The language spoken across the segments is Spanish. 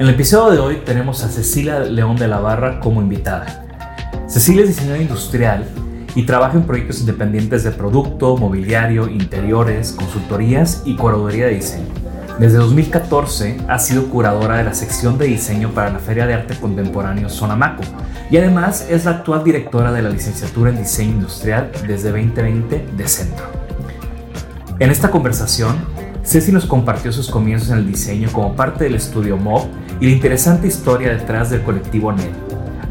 En el episodio de hoy tenemos a Cecilia León de la Barra como invitada. Cecilia es diseñadora industrial y trabaja en proyectos independientes de producto, mobiliario, interiores, consultorías y curaduría de diseño. Desde 2014 ha sido curadora de la sección de diseño para la Feria de Arte Contemporáneo Sonamaco y además es la actual directora de la licenciatura en diseño industrial desde 2020 de Centro. En esta conversación, Ceci nos compartió sus comienzos en el diseño como parte del estudio MOB y la interesante historia detrás del colectivo NED.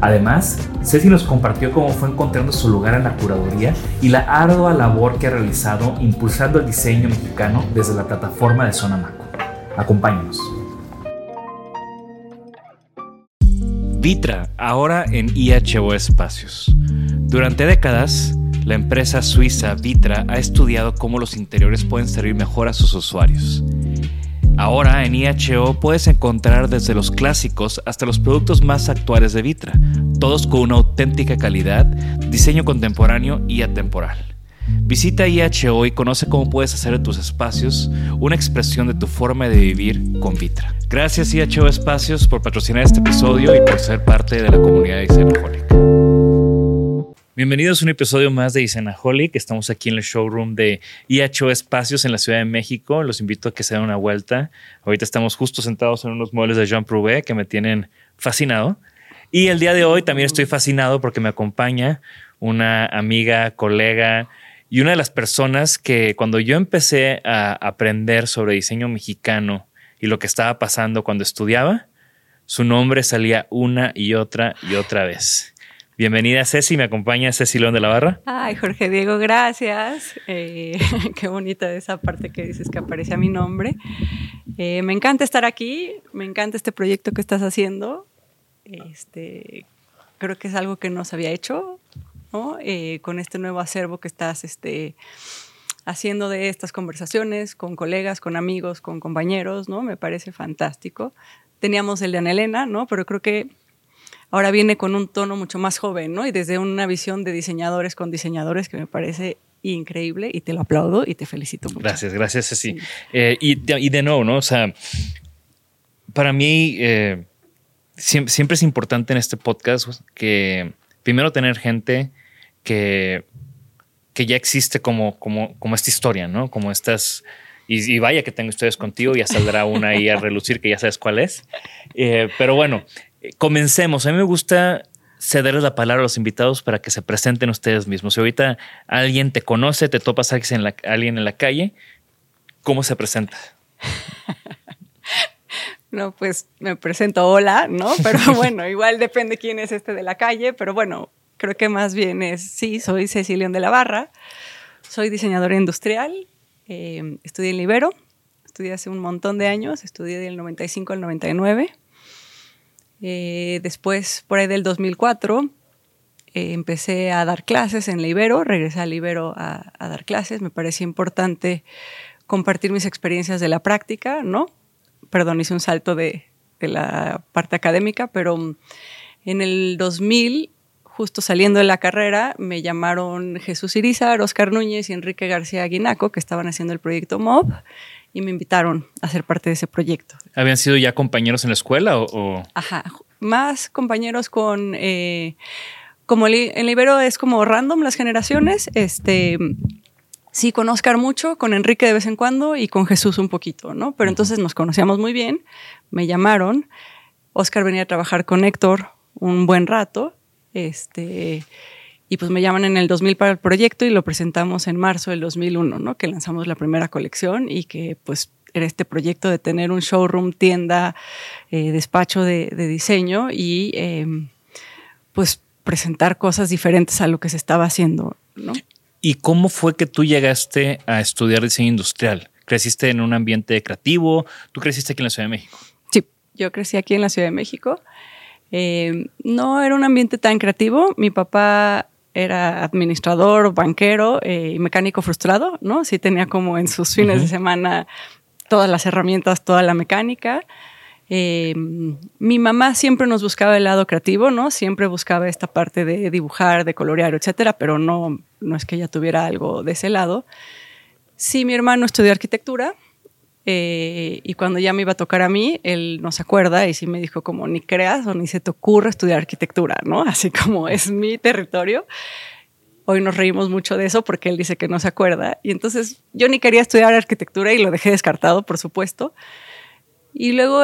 Además, Ceci nos compartió cómo fue encontrando su lugar en la curaduría y la ardua labor que ha realizado impulsando el diseño mexicano desde la plataforma de Sonamaco. Acompáñenos. Vitra, ahora en IHO Espacios. Durante décadas, la empresa suiza Vitra ha estudiado cómo los interiores pueden servir mejor a sus usuarios. Ahora en IHO puedes encontrar desde los clásicos hasta los productos más actuales de Vitra, todos con una auténtica calidad, diseño contemporáneo y atemporal. Visita IHO y conoce cómo puedes hacer de tus espacios una expresión de tu forma de vivir con Vitra. Gracias IHO Espacios por patrocinar este episodio y por ser parte de la comunidad de Isenaholic. Bienvenidos a un episodio más de Isenaholic. Estamos aquí en el showroom de IHO Espacios en la Ciudad de México. Los invito a que se den una vuelta. Ahorita estamos justo sentados en unos muebles de Jean Prouvé que me tienen fascinado. Y el día de hoy también estoy fascinado porque me acompaña una amiga, colega y una de las personas que cuando yo empecé a aprender sobre diseño mexicano y lo que estaba pasando cuando estudiaba, su nombre salía una y otra y otra vez. Bienvenida Ceci, me acompaña Ceci León de la Barra. Ay, Jorge Diego, gracias. Eh, qué bonita esa parte que dices que aparece a mi nombre. Eh, me encanta estar aquí, me encanta este proyecto que estás haciendo. Este, creo que es algo que no se había hecho, ¿no? Eh, con este nuevo acervo que estás este, haciendo de estas conversaciones con colegas, con amigos, con compañeros, ¿no? Me parece fantástico. Teníamos el de Ana Elena, ¿no? Pero creo que ahora viene con un tono mucho más joven, ¿no? Y desde una visión de diseñadores con diseñadores que me parece increíble y te lo aplaudo y te felicito mucho. Gracias, gracias, Ceci. Eh, y, de, y, de nuevo, ¿no? O sea, para mí eh, siempre, siempre, es importante en este podcast que primero tener gente que, que ya existe como, como, como esta historia, ¿no? Como estas... Y, y, vaya que tengo historias contigo, ya saldrá una ahí a relucir que ya sabes cuál es. Eh, pero bueno, comencemos. A mí me gusta cederles la palabra a los invitados para que se presenten ustedes mismos. Si ahorita alguien te conoce, te topas a alguien en la, calle, ¿cómo se presenta? No, pues me presento hola, ¿no? Pero bueno, igual depende quién es este de la calle, pero bueno, creo que más bien es, sí, soy Cecilia de la Barra, soy diseñadora industrial, eh, estudié en Libero, estudié hace un montón de años, estudié del 95 al 99. Eh, después, por ahí del 2004, eh, empecé a dar clases en Libero, regresé a Libero a, dar clases, me parecía importante compartir mis experiencias de la práctica, ¿no? perdón, hice un salto de, la parte académica, pero en el 2000, justo saliendo de la carrera, me llamaron Jesús Irizar, Oscar Núñez y Enrique García Guinaco, que estaban haciendo el proyecto MOB, y me invitaron a ser parte de ese proyecto. ¿Habían sido ya compañeros en la escuela o...? Ajá, más compañeros con... Eh, como en Libero es como random las generaciones, este, sí con Oscar mucho, con Enrique de vez en cuando y con Jesús un poquito, ¿no? Pero entonces nos conocíamos muy bien, me llamaron, Oscar venía a trabajar con Héctor un buen rato, este, y pues me llaman en el 2000 para el proyecto y lo presentamos en marzo del 2001, ¿no? Que lanzamos la primera colección y que pues era este proyecto de tener un showroom, tienda, eh, despacho de, diseño y em, pues presentar cosas diferentes a lo que se estaba haciendo, ¿no? ¿Y cómo fue que tú llegaste a estudiar diseño industrial? ¿Creciste en un ambiente creativo? ¿Tú creciste aquí en la Ciudad de México? Sí, yo crecí aquí en la Ciudad de México. Eh, no era un ambiente tan creativo. Mi papá era administrador, banquero eh, y mecánico frustrado, ¿no? Sí tenía como en sus fines de semana todas las herramientas, toda la mecánica. Eh, mi mamá siempre nos buscaba el lado creativo, ¿no? Siempre buscaba esta parte de dibujar, de colorear, etcétera, pero no, no es que ella tuviera algo de ese lado. Sí, mi hermano estudió arquitectura eh, y cuando ya me iba a tocar a mí, él no se acuerda y sí me dijo como ni creas o ni se te ocurre estudiar arquitectura, ¿no? Así como es mi territorio. Hoy nos reímos mucho de eso porque él dice que no se acuerda. Y entonces yo ni quería estudiar arquitectura y lo dejé descartado, por supuesto. Y luego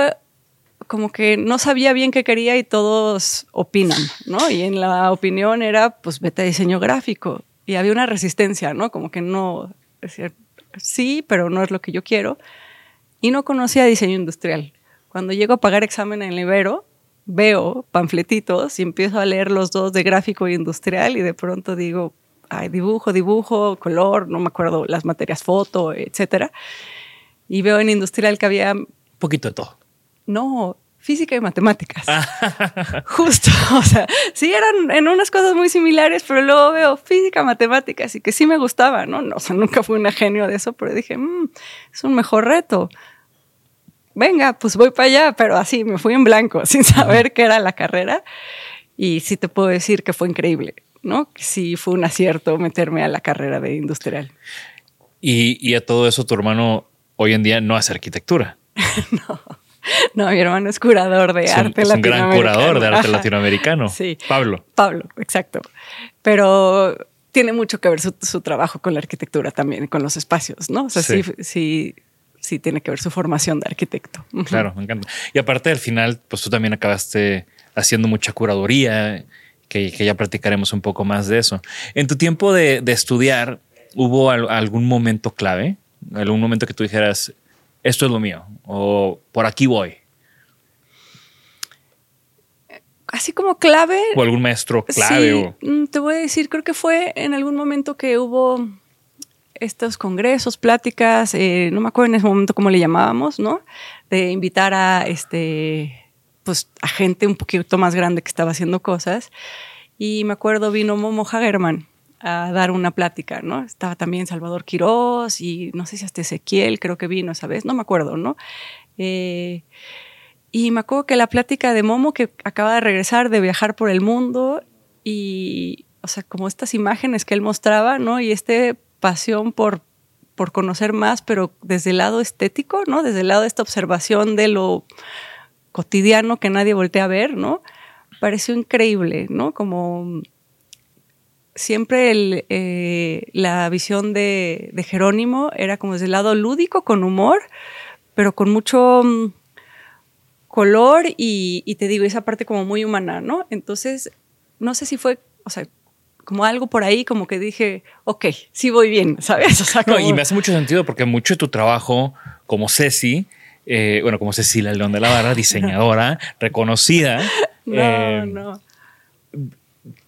como que no sabía bien qué quería y todos opinan, ¿no? Y en la opinión era, pues vete a diseño gráfico. Y había una resistencia, ¿no? Como que no, decir, sí, pero no es lo que yo quiero. Y no conocía diseño industrial. Cuando llego a pagar examen en Libero, veo panfletitos y empiezo a leer los dos de gráfico e industrial y de pronto digo, ay, dibujo, dibujo, color, no me acuerdo las materias foto, etcétera. Y veo en industrial que había... Poquito de todo no, física y matemáticas. Justo, o sea, sí eran en unas cosas muy similares, pero luego veo física, matemáticas y que sí me gustaba, ¿no? O sea, nunca fui un genio de eso, pero dije, mm, es un mejor reto. Venga, pues voy para allá, pero así me fui en blanco, sin saber qué era la carrera. Y sí te puedo decir que fue increíble, ¿no? Que sí fue un acierto meterme a la carrera de industrial. Y, y a todo eso, tu hermano hoy en día no hace arquitectura. no. No, mi hermano es curador de arte latinoamericano. Es un gran curador de arte latinoamericano. Sí. Pablo. Pablo, exacto. Pero tiene mucho que ver su, trabajo con la arquitectura también, con los espacios, ¿no? O sea, sí. sí, sí, tiene que ver su formación de arquitecto. Claro, me encanta. Y aparte, al final, pues tú también acabaste haciendo mucha curaduría, que, ya practicaremos un poco más de eso. En tu tiempo de, de estudiar, ¿hubo algún momento clave? ¿Algún momento que tú dijeras, esto es lo mío o por aquí voy? Así como clave. O algún maestro clave. Mm, te voy a decir, creo que fue en algún momento que hubo estos congresos, pláticas, eh, no me acuerdo en ese momento cómo le llamábamos, ¿no? De invitar a este, pues a gente un poquito más grande que estaba haciendo cosas. Y me acuerdo vino Momo Hagerman a dar una plática, ¿no? Estaba también Salvador Quirós y no sé si hasta Ezequiel creo que vino esa vez, no me acuerdo, ¿no? Eh, y me acuerdo que la plática de Momo que acaba de regresar de viajar por el mundo y, o sea, como estas imágenes que él mostraba, ¿no? Y este pasión por, por conocer más, pero desde el lado estético, ¿no? Desde el lado de esta observación de lo cotidiano que nadie voltea a ver, ¿no? Pareció increíble, ¿no? Como siempre eh, la visión de, Jerónimo era como desde el lado lúdico, con humor, pero con mucho mm, color y, te digo, esa parte como muy humana, ¿no? Entonces, no sé si fue, o sea, como algo por ahí, como que dije, ok, sí voy bien, ¿sabes? y me hace mucho sentido porque mucho de tu trabajo como Ceci eh, bueno, como Cecilia León de la Barra, diseñadora reconocida. No, eh, no.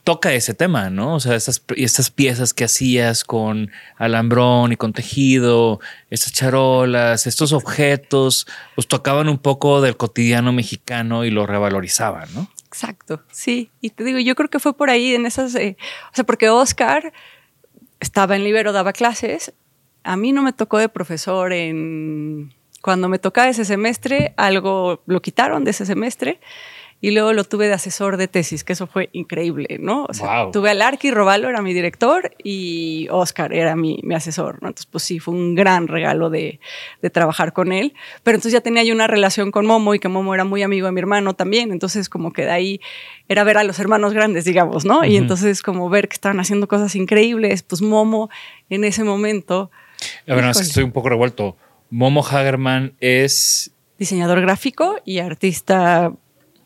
Toca ese tema, ¿no? O sea, estas, estas piezas que hacías con alambrón y con tejido, estas charolas, estos objetos, pues tocaban un poco del cotidiano mexicano y lo revalorizaban, ¿no? Exacto, sí. Y te digo, yo creo que fue por ahí en esas, eh, o sea, porque Oscar estaba en Libero, daba clases. A mí no me tocó de profesor en... Cuando me tocaba ese semestre, algo lo quitaron de ese semestre y luego lo tuve de asesor de tesis, que eso fue increíble, ¿no? O sea, Wow. tuve al Arqui Robalo, era mi director, y Oscar era mi, mi asesor, ¿no? Entonces, pues sí, fue un gran regalo de, de trabajar con él. Pero entonces ya tenía yo una relación con Momo y que Momo era muy amigo de mi hermano también. Entonces, como que de ahí era ver a los hermanos grandes, digamos, ¿no? Y entonces, como ver que estaban haciendo cosas increíbles, pues Momo en ese momento, A ver, no, es que Híjole. estoy un poco revuelto. Momo Hagerman es diseñador gráfico y artista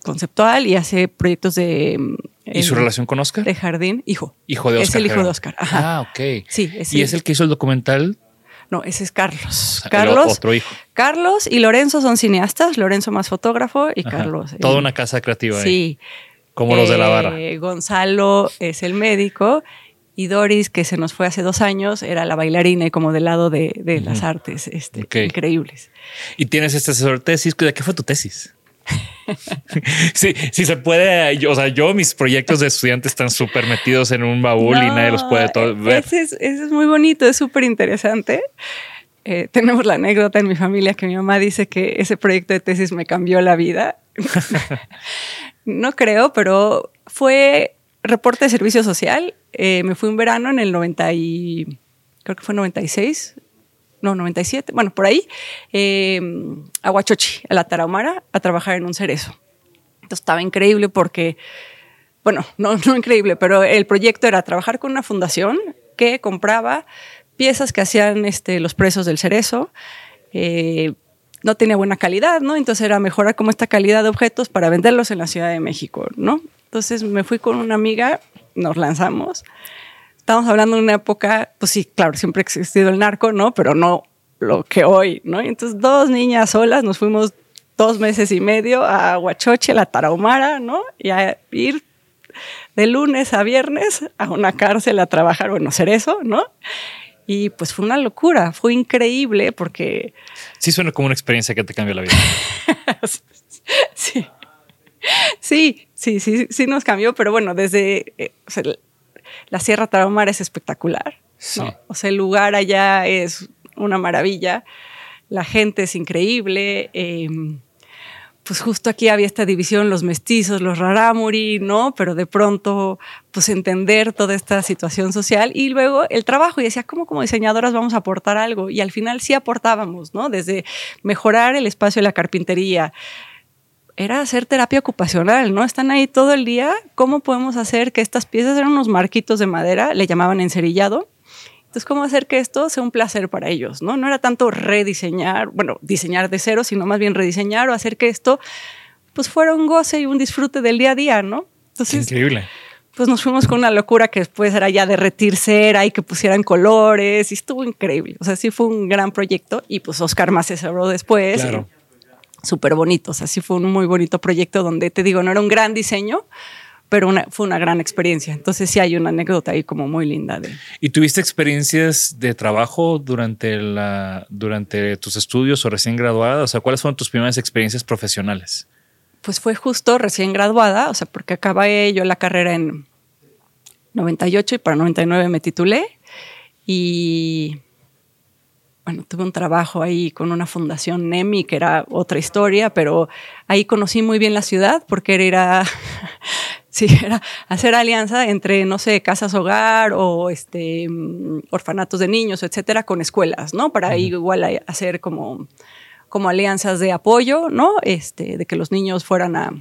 conceptual y hace proyectos de... ¿Y eh, su relación con Oscar? De jardín, hijo. Hijo de Oscar. Es el hijo de Oscar. Ajá. Ah, ok. Sí, es ¿Y el- es el que hizo el documental? No, ese es Carlos. el Carlos. otro hijo. Carlos y Lorenzo son cineastas. Lorenzo más fotógrafo y Ajá. Carlos. Toda eh, una casa creativa ahí. Sí. Como los de la barra. Eh, Gonzalo es el médico y Doris, que se nos fue hace dos años, era la bailarina y como del lado de, de las artes este, increíbles. Y tienes este asesor tesis. ¿De qué fue tu tesis? sí, sí se puede. yo- o sea, yo, mis proyectos de estudiantes están súper metidos en un baúl y nadie los puede to- No, ver. Ese es, ese es muy bonito, es súper interesante. Eh, tenemos la anécdota en mi familia que mi mamá dice que ese proyecto de tesis me cambió la vida. no creo, pero fue reporte de servicio social. Eh, me fui un verano en el 90 y creo que fue 96, no, 97, bueno, por ahí, eh, a Huachochi, a la Tarahumara, a trabajar en un cerezo. Entonces estaba increíble porque bueno, no, no increíble, pero el proyecto era trabajar con una fundación que compraba piezas que hacían este, los presos del cerezo. eh, no tenía buena calidad, ¿no? Entonces era mejorar como esta calidad de objetos para venderlos en la Ciudad de México, ¿no? Entonces me fui con una amiga, nos lanzamos. Estamos hablando de una época, pues sí, claro, siempre ha existido el narco, ¿no? Pero no lo que hoy, ¿no? Y Entonces dos niñas solas nos fuimos dos meses y medio a Huachoche, la Tarahumara, ¿no? Y a ir de lunes a viernes a una cárcel a trabajar, bueno, hacer eso, ¿no? Y pues fue una locura, fue increíble porque Sí, suena como una experiencia que te cambió la vida. sí, sí, sí, sí, sí nos cambió, pero bueno, desde eh, o sea, la Sierra Tarahumara es espectacular. O sea, el lugar allá es una maravilla, la gente es increíble. eh, pues justo aquí había esta división, los mestizos, los rarámuri, ¿no? Pero de pronto, pues entender toda esta situación social y luego el trabajo. Y decía, ¿cómo como diseñadoras vamos a aportar algo? Y al final sí aportábamos, ¿no? Desde mejorar el espacio de la carpintería, era hacer terapia ocupacional, ¿no? Están ahí todo el día. ¿Cómo podemos hacer que estas piezas eran unos marquitos de madera, le llamaban encerillado? Entonces, ¿cómo hacer que esto sea un placer para ellos? No, no era tanto rediseñar, bueno, diseñar de cero, sino más bien rediseñar o hacer que esto pues fuera un goce y un disfrute del día a día, ¿no? Entonces, Increíble. pues nos fuimos con una locura que después era ya derretir cera y que pusieran colores y estuvo increíble. O sea, sí fue un gran proyecto y pues Oscar más se cerró después. Claro. Súper bonito. O sea, sí fue un muy bonito proyecto donde te digo, no era un gran diseño, pero una, fue una gran experiencia. Entonces sí hay una anécdota ahí como muy linda de... ¿Y tuviste experiencias de trabajo durante, la, durante tus estudios o recién graduada? O sea, ¿cuáles fueron tus primeras experiencias profesionales? Pues fue justo recién graduada, o sea, porque acabé yo la carrera en 98 y para 99 me titulé y bueno, tuve un trabajo ahí con una fundación NEMI, que era otra historia, pero ahí conocí muy bien la ciudad porque era, sí, era hacer alianza entre, no sé, casas hogar o este, mm, orfanatos de niños, etcétera, con escuelas, ¿no? Para ahí igual a- hacer como, como alianzas de apoyo, ¿no? Este, de que los niños fueran a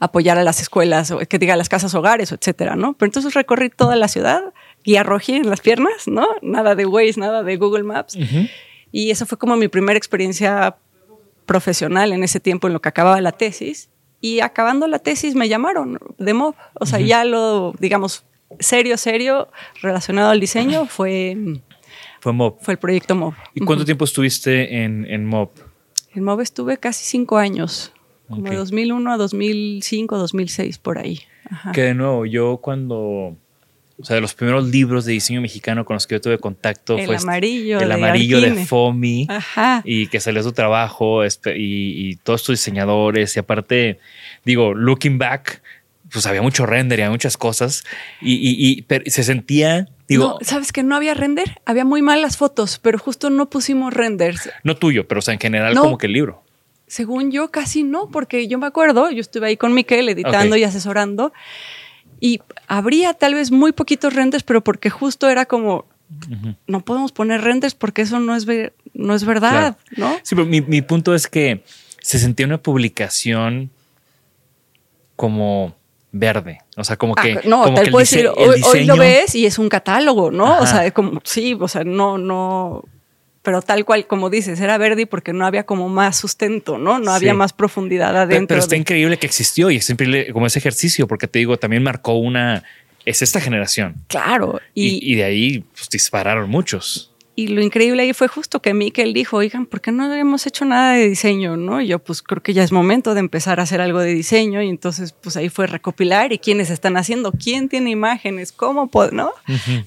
apoyar a las escuelas, o que diga las casas hogares, etcétera, ¿no? Pero entonces recorrí toda la ciudad, guía roji en las piernas, ¿no? Nada de Waze, nada de Google Maps. Y esa fue como mi primera experiencia profesional en ese tiempo en lo que acababa la tesis. Y acabando la tesis me llamaron de MOB. O sea, ya lo, digamos, serio, serio, relacionado al diseño fue, Fue MOB. fue el proyecto MOB. ¿Y cuánto tiempo estuviste en, en MOB? En MOB estuve casi cinco años, como Ok. de 2001 a 2005, 2006, por ahí. Ajá. Que de nuevo, yo cuando. O sea, de los primeros libros de diseño mexicano con los que yo tuve contacto El fue este- amarillo El de amarillo de. Fomi. Ajá. Y que salió su trabajo espe- y, y todos tus diseñadores. Y aparte, digo, looking back, pues había mucho render y había muchas cosas. Y, y- y- pero se sentía, digo, no, sabes que no había render, había muy malas fotos, pero justo no pusimos renders. no tuyo, pero o sea, en general, No. como que el libro. Según yo, casi no, porque yo me acuerdo, yo estuve ahí con Miquel editando y asesorando, y habría tal vez muy poquitos renders, pero porque justo era como, no podemos poner renders porque eso no es, ver- no es verdad, ¿no? Sí, pero mi, mi punto es que se sentía una publicación como verde. O sea, como Ah, que. no, como te que dise- decir, hoy, hoy lo diseño- ves y es un catálogo, ¿no? Ajá. O sea, es como, sí, o sea, no, no, pero tal cual como dices, era verde porque no había como más sustento, ¿no? No había Sí. más profundidad Pero, adentro. pero está de- increíble que existió y es increíble como ese ejercicio, porque te digo, también marcó una. Es esta generación. Claro, Y, y, y de ahí pues, dispararon muchos. Y lo increíble ahí fue justo que Miquel dijo, oigan, ¿por qué no habíamos hecho nada de diseño? ¿no? Y yo pues creo que ya es momento de empezar a hacer algo de diseño y entonces pues ahí fue recopilar y quiénes están haciendo, quién tiene imágenes, cómo, ¿no?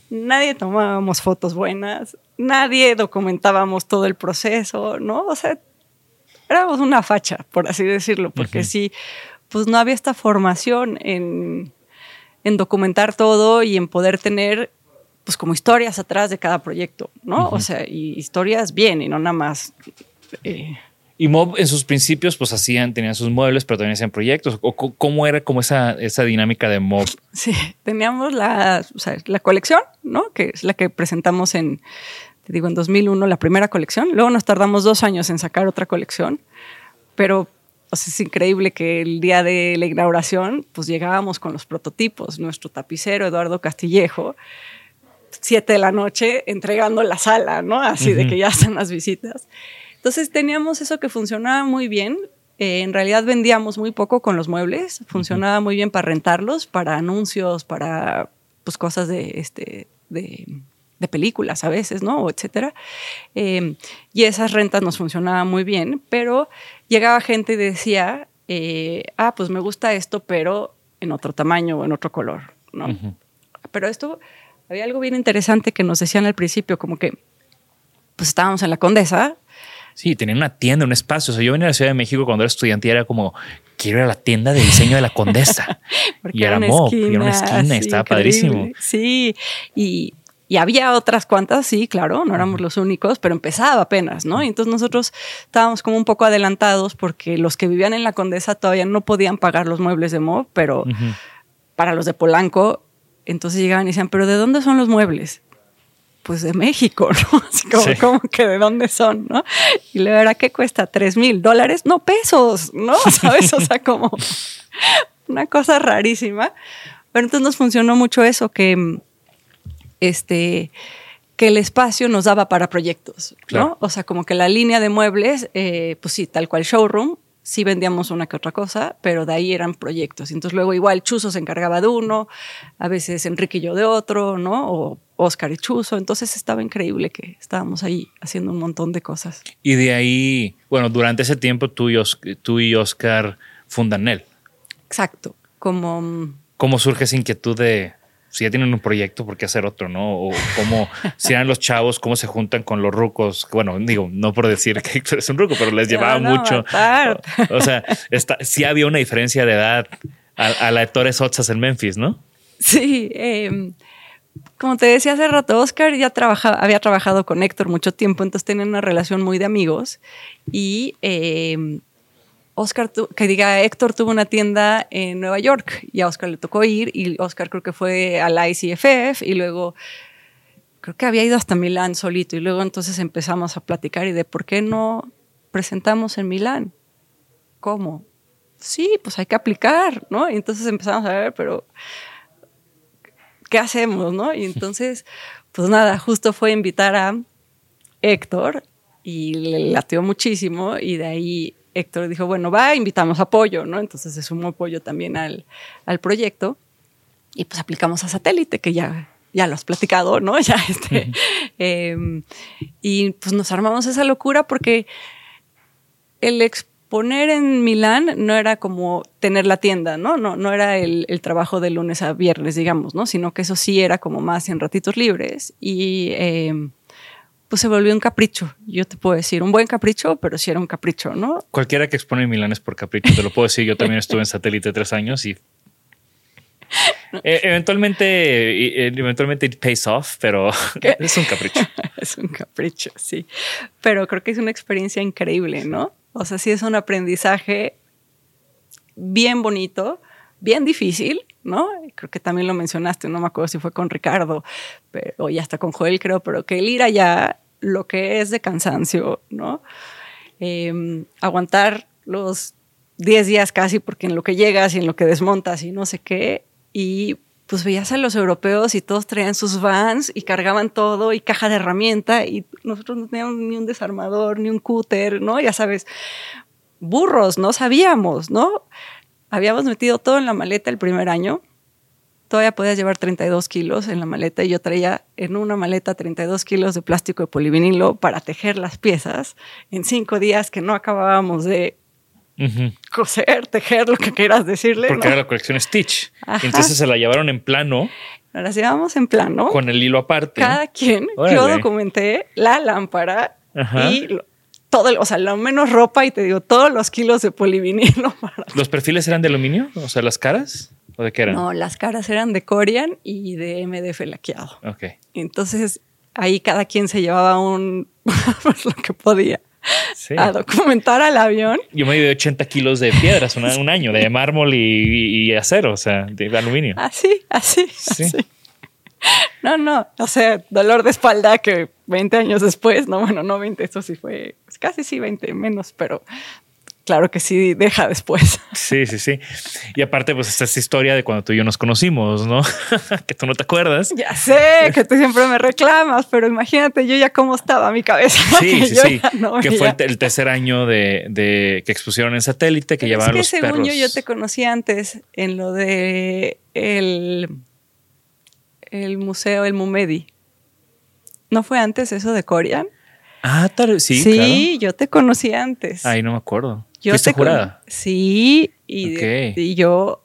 Nadie tomábamos fotos buenas, nadie documentábamos todo el proceso, ¿no? O sea, éramos una facha, por así decirlo, porque sí, pues no había esta formación en, en documentar todo y en poder tener pues como historias atrás de cada proyecto, ¿no? O sea, y historias bien y no nada más. eh, Y Mob en sus principios pues hacían, tenían sus muebles, pero también hacían proyectos. O, ¿Cómo era como esa, esa dinámica de Mob? sí, teníamos la, o sea, la colección, ¿no? Que es la que presentamos en, te digo, en 2001, la primera colección. Luego nos tardamos dos años en sacar otra colección, pero o sea, es increíble que el día de la inauguración, pues llegábamos con los prototipos. Nuestro tapicero, Eduardo Castillejo, siete de la noche entregando la sala, ¿no? Así de que ya están las visitas. Entonces teníamos eso que funcionaba muy bien. Eh, en realidad vendíamos muy poco con los muebles. Funcionaba muy bien para rentarlos, para anuncios, para pues cosas de este de, de películas a veces, ¿no? O etcétera. Eh, y esas rentas nos funcionaban muy bien, pero llegaba gente y decía, eh, ah, pues me gusta esto, pero en otro tamaño o en otro color, ¿no? Pero esto, había algo bien interesante que nos decían al principio, como que, pues estábamos en la Condesa, Sí, tenían una tienda, un espacio. O sea, yo venía a la Ciudad de México cuando era estudiante y era como, quiero ir a la tienda de diseño de la Condesa. y era una Mob, y era una esquina, así, estaba increíble. padrísimo. Sí, y, y había otras cuantas, sí, claro, no éramos los únicos, pero empezaba apenas, ¿no? Y entonces nosotros estábamos como un poco adelantados porque los que vivían en la Condesa todavía no podían pagar los muebles de Mob, pero para los de Polanco, entonces llegaban y decían, ¿pero de dónde son los muebles? Pues de México, ¿no? Así como, Sí. como que de dónde son, ¿no? Y le era, ¿qué cuesta? ¿Tres mil dólares? No, pesos, ¿no? ¿Sabes? O sea, como una cosa rarísima. Pero entonces nos funcionó mucho eso, que este que el espacio nos daba para proyectos, ¿no? Claro. O sea, como que la línea de muebles, eh, pues sí, tal cual showroom, sí vendíamos una que otra cosa, pero de ahí eran proyectos. Y entonces luego igual Chuzo se encargaba de uno, a veces Enrique y yo de otro, ¿no? O Oscar y Chuzo. Entonces estaba increíble que estábamos ahí haciendo un montón de cosas. Y de ahí, bueno, durante ese tiempo tú y, Os- tú y Oscar fundan él. Exacto. Como mm, ¿Cómo surge esa inquietud de si ya tienen un proyecto, por qué hacer otro, no? O cómo, si eran los chavos, cómo se juntan con los rucos. Bueno, digo, no por decir que Héctor es un ruco, pero les llevaba mucho. O, o sea, está, sí había una diferencia de edad a, a la de Torres Otsas en Memphis, ¿no? Sí, eh, como te decía hace rato, Oscar ya trabaja, había trabajado con Héctor mucho tiempo, entonces tenían una relación muy de amigos. Y eh, Oscar, tu- que diga, Héctor tuvo una tienda en Nueva York y a Oscar le tocó ir y Oscar creo que fue a la ICFF y luego creo que había ido hasta Milán solito y luego entonces empezamos a platicar y de por qué no presentamos en Milán. ¿Cómo? Sí, pues hay que aplicar, ¿no? Y entonces empezamos a ver, pero ¿qué hacemos, no? Y entonces, pues nada, justo fue invitar a Héctor y le latió muchísimo y de ahí Héctor dijo, bueno, va, invitamos apoyo, ¿no? Entonces se sumó apoyo también al, al proyecto y pues aplicamos a satélite, que ya, ya lo has platicado, ¿no? Ya este, eh, y pues nos armamos esa locura porque el exponer en Milán no era como tener la tienda, ¿no? No, no era el, el trabajo de lunes a viernes, digamos, ¿no? Sino que eso sí era como más en ratitos libres y eh, pues se volvió un capricho. Yo te puedo decir, un buen capricho, pero sí era un capricho, ¿no? Cualquiera que expone en Milán es por capricho, te lo puedo decir. Yo también estuve en satélite tres años y eh, eventualmente, eh, eventualmente it pays off, pero es un capricho. es un capricho, sí. Pero creo que es una experiencia increíble, ¿no? O sea, sí es un aprendizaje bien bonito, bien difícil, ¿no? Creo que también lo mencionaste, no me acuerdo si fue con Ricardo pero, o ya hasta con Joel, creo, pero que el ir allá, lo que es de cansancio, ¿no? Eh, aguantar los 10 días casi, porque en lo que llegas y en lo que desmontas y no sé qué, y pues veías a los europeos y todos traían sus vans y cargaban todo y caja de herramienta y nosotros no teníamos ni un desarmador, ni un cúter, ¿no? Ya sabes, burros, no sabíamos, ¿no? Habíamos metido todo en la maleta el primer año. Todavía podías llevar 32 kilos en la maleta y yo traía en una maleta 32 kilos de plástico de polivinilo para tejer las piezas en cinco días que no acabábamos de coser, tejer, lo que quieras decirle. Porque ¿no? era la colección Stitch. Ajá. Entonces se la llevaron en plano las llevamos en plano. con el hilo aparte. Cada quien, yo documenté la lámpara Ajá. y lo- todo, el- o sea, lo menos ropa y te digo, todos los kilos de polivinilo. Para... ¿Los perfiles eran de aluminio? O sea, las caras. ¿O de qué eran? No, las caras eran de Corian y de MDF laqueado. Ok. Entonces, ahí cada quien se llevaba un, lo que podía Sí. a documentar al avión. Yo me di 80 kilos de piedras una- un año, de mármol y, y acero, o sea, de aluminio. Así, así, Sí. así. No, no, o sea, dolor de espalda que 20 años después, no, bueno, no 20, eso sí fue, casi sí 20 menos, pero claro que sí deja después. Sí, sí, sí. Y aparte, pues está esta historia de cuando tú y yo nos conocimos, ¿no? que tú no te acuerdas. Ya sé que tú siempre me reclamas, pero imagínate yo ya cómo estaba mi cabeza. Sí, sí, sí. no que fue el, te- el tercer año de, de que expusieron en satélite, que Pero llevaban es que los según perros. yo, yo te conocí antes en lo de el, el museo, el Mumedi. ¿No fue antes eso de Corian? Ah, tal vez- sí, claro. yo te conocí antes. Ay, no me acuerdo. Yo ¿Fuiste te jurada? Sí, y, yo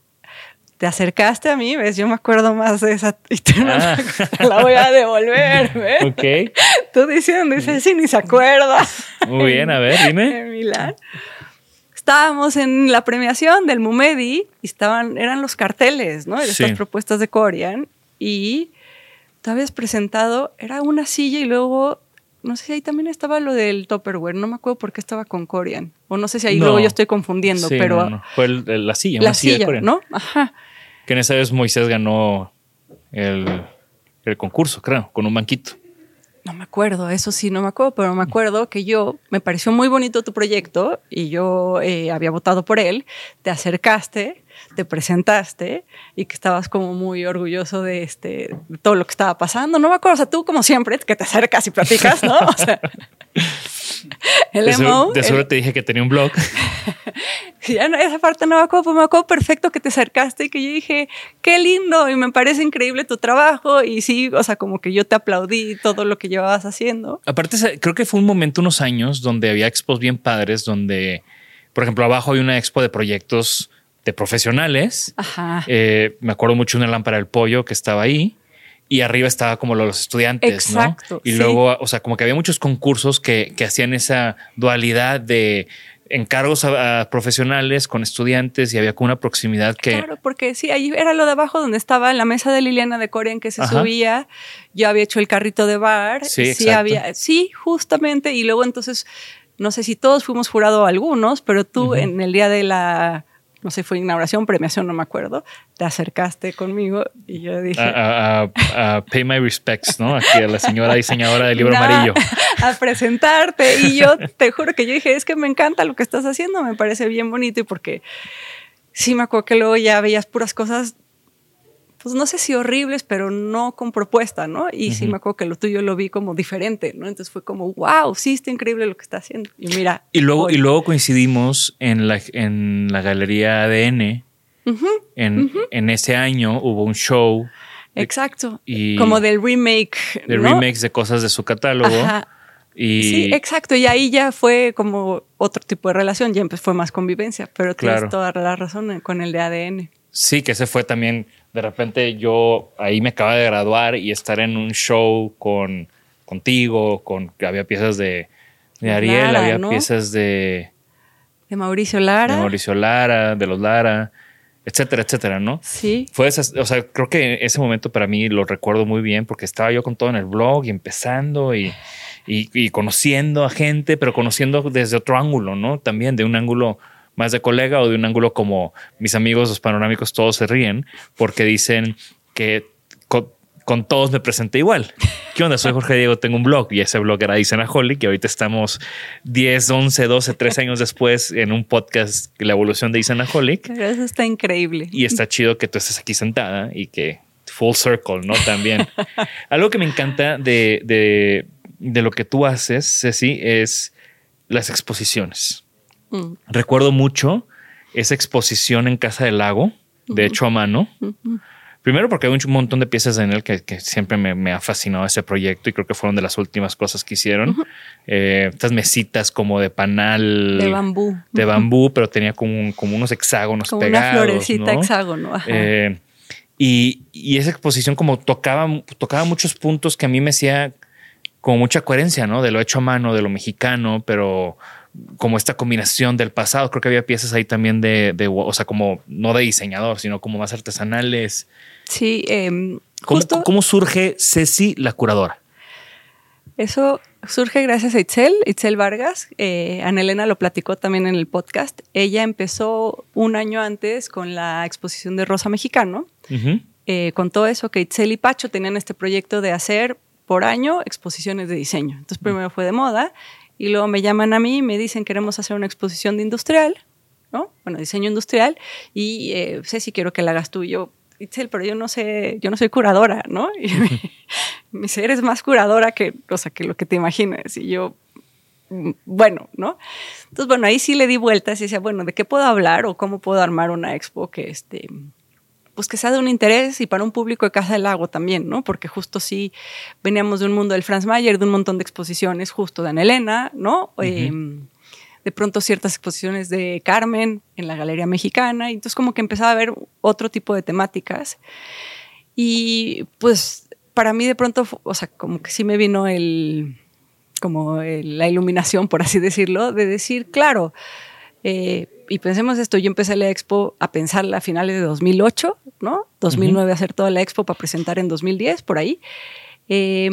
te acercaste a mí, ¿ves? Yo me acuerdo más de esa y te Ah. la voy a devolver, ¿ves? Ok. Tú diciendo, dice, sí, ni se acuerda. Muy bien, a ver, dime. En Milán. Estábamos en la premiación del Mumedi y estaban, eran los carteles, ¿no? De Sí. estas propuestas de Corian y tú habías presentado, era una silla y luego, no sé si ahí también estaba lo del Tupperware, no me acuerdo por qué estaba con Corian, o no sé si ahí No. luego yo estoy confundiendo, Sí, pero no, no. Fue el- el- la silla, la silla, de silla, Corea. ¿no? Ajá. Que en esa vez Moisés ganó el, el concurso, creo, con un banquito. No me acuerdo, eso sí, no me acuerdo, pero me acuerdo que yo, me pareció muy bonito tu proyecto y yo eh, había votado por él, te acercaste, te presentaste y que estabas como muy orgulloso de, este, de todo lo que estaba pasando. No me acuerdo, o sea, tú como siempre, que te acercas y platicas, ¿no? O sea, el De, emo, de el- te dije que tenía un blog. ya no, esa parte no me acuerdo, pero me acuerdo perfecto que te acercaste y que yo dije, qué lindo y me parece increíble tu trabajo y sí, o sea, como que yo te aplaudí todo lo que llevabas haciendo. Aparte, creo que fue un momento, unos años, donde había expos bien padres, donde, por ejemplo, abajo hay una expo de proyectos de profesionales. Ajá. Eh, me acuerdo mucho de una lámpara del pollo que estaba ahí. Y arriba estaba como los estudiantes, Exacto, ¿no? Y sí. luego, o sea, como que había muchos concursos que, que hacían esa dualidad de encargos a, a profesionales con estudiantes y había como una proximidad que Claro, porque sí, ahí era lo de abajo donde estaba la mesa de Liliana de Corea en que se Ajá. subía. Yo había hecho el carrito de bar. Sí, sí había, sí, justamente. Y luego entonces, no sé si todos fuimos jurado algunos, pero tú en el día de la, no sé, fue inauguración, premiación, no me acuerdo, te acercaste conmigo y yo dije. a, a- a pay my respects, ¿no? Aquí a la señora diseñadora del libro "Nah", amarillo. A presentarte. Y yo te juro que yo dije, es que me encanta lo que estás haciendo, me parece bien bonito y porque sí me acuerdo que luego ya veías puras cosas, pues no sé si horribles, pero no con propuesta, ¿no? Y sí me acuerdo que lo tuyo lo vi como diferente, ¿no? Entonces fue como, wow, sí está increíble lo que está haciendo. Y mira. Y luego, y luego coincidimos en la, en la galería ADN. en, en ese año hubo un show Exacto. y- como del remake. de ¿no? remakes de cosas de su catálogo. Ajá. Y Sí, exacto. Y ahí ya fue como otro tipo de relación, ya fue más convivencia, pero Claro. tienes toda la razón con el de ADN. Sí, que ese fue también, de repente yo ahí me acaba de graduar y estar en un show con contigo, con había piezas de, de Ariel, Lara, había ¿no? piezas de, De Mauricio Lara. de Mauricio Lara, de los Lara, etcétera, etcétera, ¿no? Sí. Fue esas, o sea, creo que ese momento para mí lo recuerdo muy bien porque estaba yo con todo en el blog y empezando y, y, y conociendo a gente, pero conociendo desde otro ángulo, ¿no? También de un ángulo más de colega o de un ángulo como mis amigos, los panorámicos, todos se ríen porque dicen que con, con todos me presenté igual. ¿Qué onda? Soy Jorge Diego, tengo un blog y ese blog era Isenaholic y ahorita estamos 10, 11, 12, 13 años después en un podcast, La evolución de Isenaholic. Pero eso está increíble. Y está chido que tú estés aquí sentada y que full circle, ¿no? También. Algo que me encanta de, de, de lo que tú haces, Ceci, es las exposiciones. Mm. Recuerdo mucho esa exposición en Casa del Lago, de hecho a mano. Primero porque hay un montón de piezas en él que, que siempre me, me ha fascinado ese proyecto y creo que fueron de las últimas cosas que hicieron. Eh, estas mesitas como de panal. De bambú. De bambú, pero tenía como, un- como unos hexágonos Como pegados. una florecita ¿no? hexágono. Ajá. Eh, y, y esa exposición como tocaba, tocaba muchos puntos que a mí me hacía como mucha coherencia, ¿no? De lo hecho a mano, de lo mexicano, pero como esta combinación del pasado. Creo que había piezas ahí también de, de o sea, como no de diseñador, sino como más artesanales. sí, em, ¿Cómo, justo cómo surge Ceci, la curadora? eso surge gracias a Itzel, Itzel Vargas. Eh, Ana Elena lo platicó también en el podcast. Ella empezó un año antes con la exposición de Rosa Mexicano. Eh, con todo eso que Itzel y Pacho tenían este proyecto de hacer por año exposiciones de diseño. Entonces primero fue de moda y luego me llaman a mí y me dicen queremos hacer una exposición de industrial, ¿no? Bueno, diseño industrial y eh, sé si quiero que la hagas tú y yo. Itzel, pero yo no sé, yo no soy curadora, ¿no? Y me, me dice, eres más curadora que, o sea, que lo que te imaginas. Y yo, mm, bueno, ¿no? Entonces, bueno, ahí sí le di vueltas y decía, bueno, ¿de qué puedo hablar o cómo puedo armar una expo que, este, pues que sea de un interés y para un público de Casa del Lago también, ¿no? Porque justo sí veníamos de un mundo del Franz Mayer, de un montón de exposiciones justo de Ana Elena, ¿no? Eh, de pronto ciertas exposiciones de Carmen en la Galería Mexicana, y entonces como que empezaba a ver otro tipo de temáticas. Y pues para mí de pronto, o sea, como que sí me vino el, como el- la iluminación, por así decirlo, de decir, claro, eh, y pensemos esto, yo empecé la expo a pensarla a finales de 2008, ¿no? 2009 hacer toda la expo para presentar en 2010, por ahí. Eh,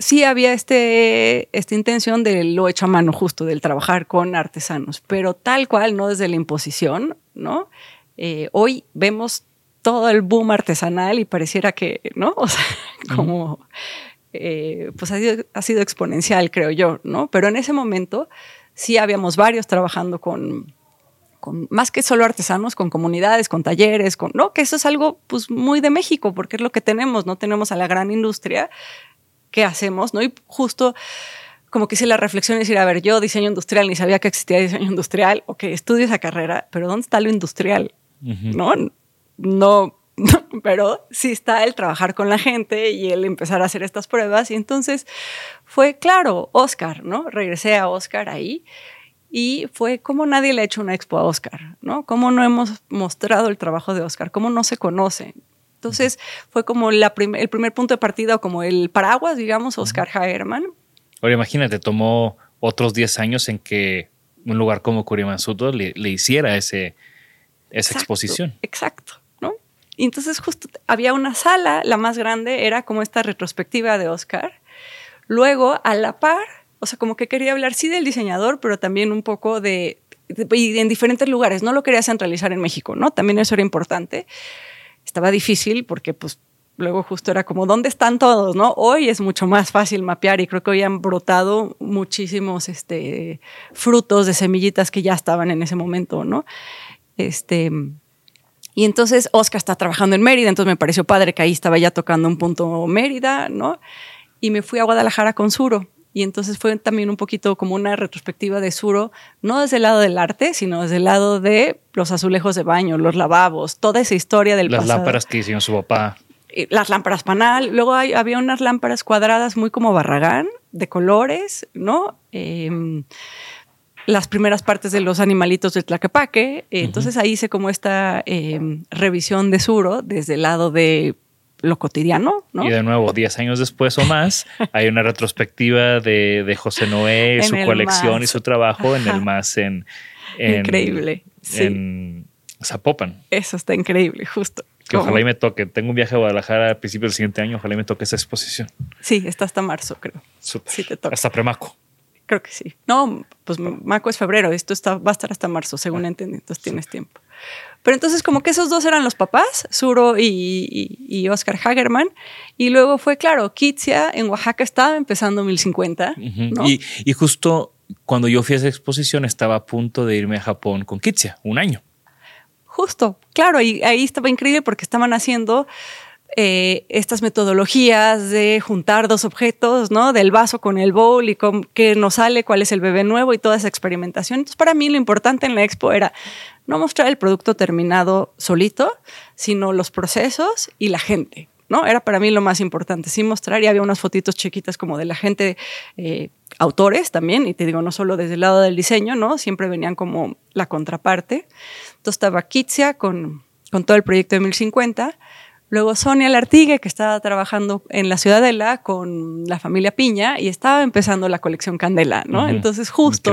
sí había este, esta intención de lo hecho a mano, justo, del trabajar con artesanos, pero tal cual, no desde la imposición, ¿no? Eh, hoy vemos todo el boom artesanal y pareciera que, ¿no? O sea, como, eh, pues ha sido, ha sido exponencial, creo yo, ¿no? Pero en ese momento sí habíamos varios trabajando con, con más que solo artesanos, con comunidades, con talleres, con, ¿no? Que eso es algo pues muy de México, porque es lo que tenemos, no tenemos a la gran industria que hacemos, ¿no? Y justo como que hice la reflexión y decir, a ver, yo diseño industrial, ni sabía que existía diseño industrial, ok, estudio esa carrera, pero ¿dónde está lo industrial? ¿No? No, pero sí está el trabajar con la gente y el empezar a hacer estas pruebas. Y entonces fue, claro, Oscar, ¿no? Regresé a Oscar ahí y fue como nadie le ha hecho una expo a Oscar, ¿no? Cómo no hemos mostrado el trabajo de Oscar, cómo no se conoce. Entonces fue como la prim- el primer punto de partida, o como el paraguas, digamos, Oscar Hagerman. Ahora imagínate, tomó otros 10 años en que un lugar como Kurimansuto le, le hiciera ese, esa Exacto, exposición. Exacto, ¿no? Y entonces justo había una sala, la más grande era como esta retrospectiva de Oscar. Luego, a la par, o sea, como que quería hablar sí del diseñador, pero también un poco de, y en diferentes lugares. No lo quería centralizar en México, ¿no? También eso era importante. Estaba difícil porque, pues, luego justo era como, ¿dónde están todos, no? Hoy es mucho más fácil mapear y creo que hoy han brotado muchísimos este, frutos de semillitas que ya estaban en ese momento, ¿no? Este, y entonces Oscar está trabajando en Mérida, entonces me pareció padre que ahí estaba ya tocando un punto Mérida, ¿no? Y me fui a Guadalajara con Suro. Y entonces fue también un poquito como una retrospectiva de Suro, no desde el lado del arte, sino desde el lado de los azulejos de baño, los lavabos, toda esa historia del Las pasado. lámparas que hicieron su papá. Eh, Las lámparas panal. Luego hay- había unas lámparas cuadradas muy como Barragán, de colores, ¿no? Em, las primeras partes de los animalitos del Tlaquepaque. Entonces ahí hice como esta em, revisión de Suro desde el lado de lo cotidiano, ¿no? Y de nuevo, 10 años después o más, hay una retrospectiva de, José Noé, su colección y su trabajo en el más en, Increíble. En Zapopan. Eso está increíble, justo. Que ojalá y me toque. Tengo un viaje a Guadalajara a principios del siguiente año. Ojalá y me toque esa exposición. Sí, está hasta marzo, creo. Sí, te toca. Hasta premaco. Creo que sí. No, pues Maco es febrero. Esto está, va a estar hasta marzo, según ah, entendí. Entonces tienes tiempo. Pero entonces como que esos dos eran los papás, Suro y, Oscar Hagerman. Y luego fue, claro, Kitsia en Oaxaca estaba empezando 1050. y, y justo cuando yo fui a esa exposición estaba a punto de irme a Japón con Kitsia, un año. Justo, claro, y ahí estaba increíble porque estaban haciendo eh, estas metodologías de juntar dos objetos, ¿no? Del vaso con el bowl y con qué nos sale, cuál es el bebé nuevo y toda esa experimentación. Entonces, para mí lo importante en la expo era no mostrar el producto terminado solito, sino los procesos y la gente, ¿no? Era para mí lo más importante, sí mostrar y había unas fotitos chiquitas como de la gente, eh, autores también, y te digo, no solo desde el lado del diseño, ¿no? Siempre venían como la contraparte. Entonces estaba Kitsia con, con todo el proyecto de 1050, Luego Sonia Lartigue, que estaba trabajando en la Ciudadela con la familia Piña y estaba empezando la colección Candela, ¿no? Entonces justo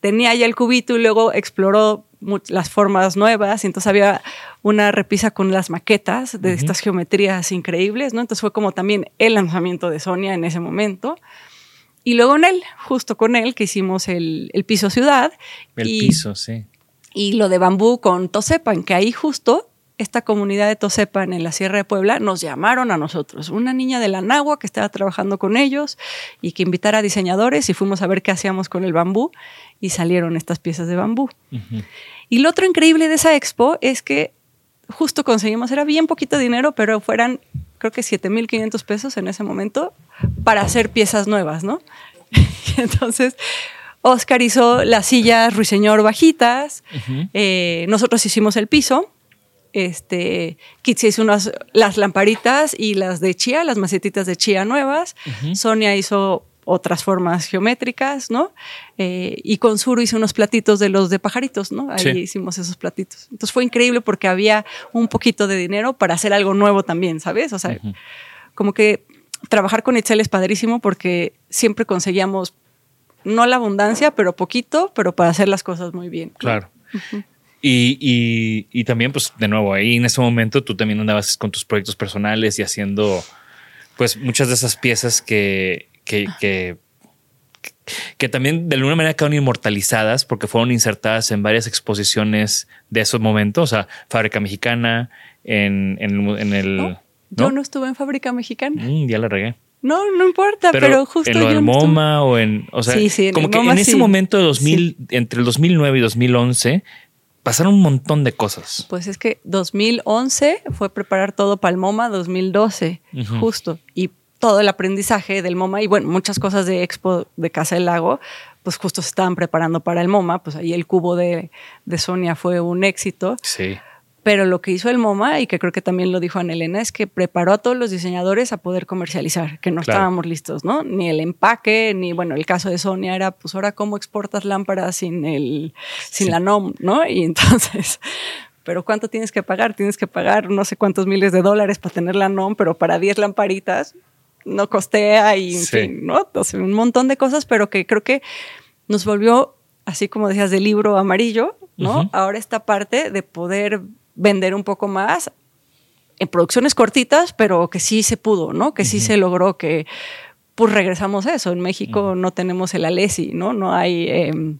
tenía ya el cubito y luego exploró las formas nuevas y entonces había una repisa con las maquetas de estas geometrías increíbles, ¿no? Entonces fue como también el lanzamiento de Sonia en ese momento. Y luego en él, justo con él, que hicimos el, piso ciudad. El piso, sí. Y lo de bambú con Tosepan, que ahí justo esta comunidad de Tosepan en la Sierra de Puebla nos llamaron a nosotros, una niña de la Nagua que estaba trabajando con ellos y que invitara a diseñadores y fuimos a ver qué hacíamos con el bambú y salieron estas piezas de bambú. Y lo otro increíble de esa expo es que justo conseguimos, era bien poquito dinero, pero fueran creo que 7.500 pesos en ese momento para hacer piezas nuevas, ¿no? entonces... Oscar hizo las sillas ruiseñor bajitas, eh, nosotros hicimos el piso, este, Kitsi hizo unas, las lamparitas y las de chía, las macetitas de chía nuevas. Sonia hizo otras formas geométricas, ¿no? Eh, y con Suru hizo unos platitos de los de pajaritos, ¿no? Ahí hicimos esos platitos. Entonces fue increíble porque había un poquito de dinero para hacer algo nuevo también, ¿sabes? O sea, como que trabajar con Excel es padrísimo porque siempre conseguíamos no la abundancia, pero poquito, pero para hacer las cosas muy bien. Claro. Y, y, también, pues, de nuevo, ahí en ese momento tú también andabas con tus proyectos personales y haciendo, pues, muchas de esas piezas que, que, que, que también de alguna manera quedaron inmortalizadas porque fueron insertadas en varias exposiciones de esos momentos. O sea, Fábrica Mexicana, en, en, el. No, Yo no estuve en Fábrica Mexicana. Mm, ya la regué. No, no importa, pero, justo. En lo del MoMA o en. O sea, como que en ese momento de 2000, entre el 2009 y 2011, pasaron un montón de cosas. Pues es que 2011 fue preparar todo para el MoMA, 2012, justo. Y todo el aprendizaje del MoMA y bueno, muchas cosas de Expo de Casa del Lago, pues justo se estaban preparando para el MoMA. Pues ahí el cubo de, de Sonia fue un éxito. Sí. Pero lo que hizo el MoMA, y que creo que también lo dijo Ana Elena, es que preparó a todos los diseñadores a poder comercializar, que no estábamos listos, ¿no? Ni el empaque, ni, bueno, el caso de Sonia era, pues ahora cómo exportas lámparas sin, el, sin la NOM, ¿no? Y entonces, pero ¿cuánto tienes que pagar? Tienes que pagar no sé cuántos miles de dólares para tener la NOM, pero para 10 lamparitas no costea y, en fin, ¿no? Entonces, un montón de cosas, pero que creo que nos volvió, así como decías, del libro amarillo, ¿no? Ahora esta parte de poder vender un poco más en producciones cortitas, pero que sí se pudo, ¿no? Que sí se logró, que pues regresamos a eso. En México no tenemos el Alessi, ¿no? No hay em,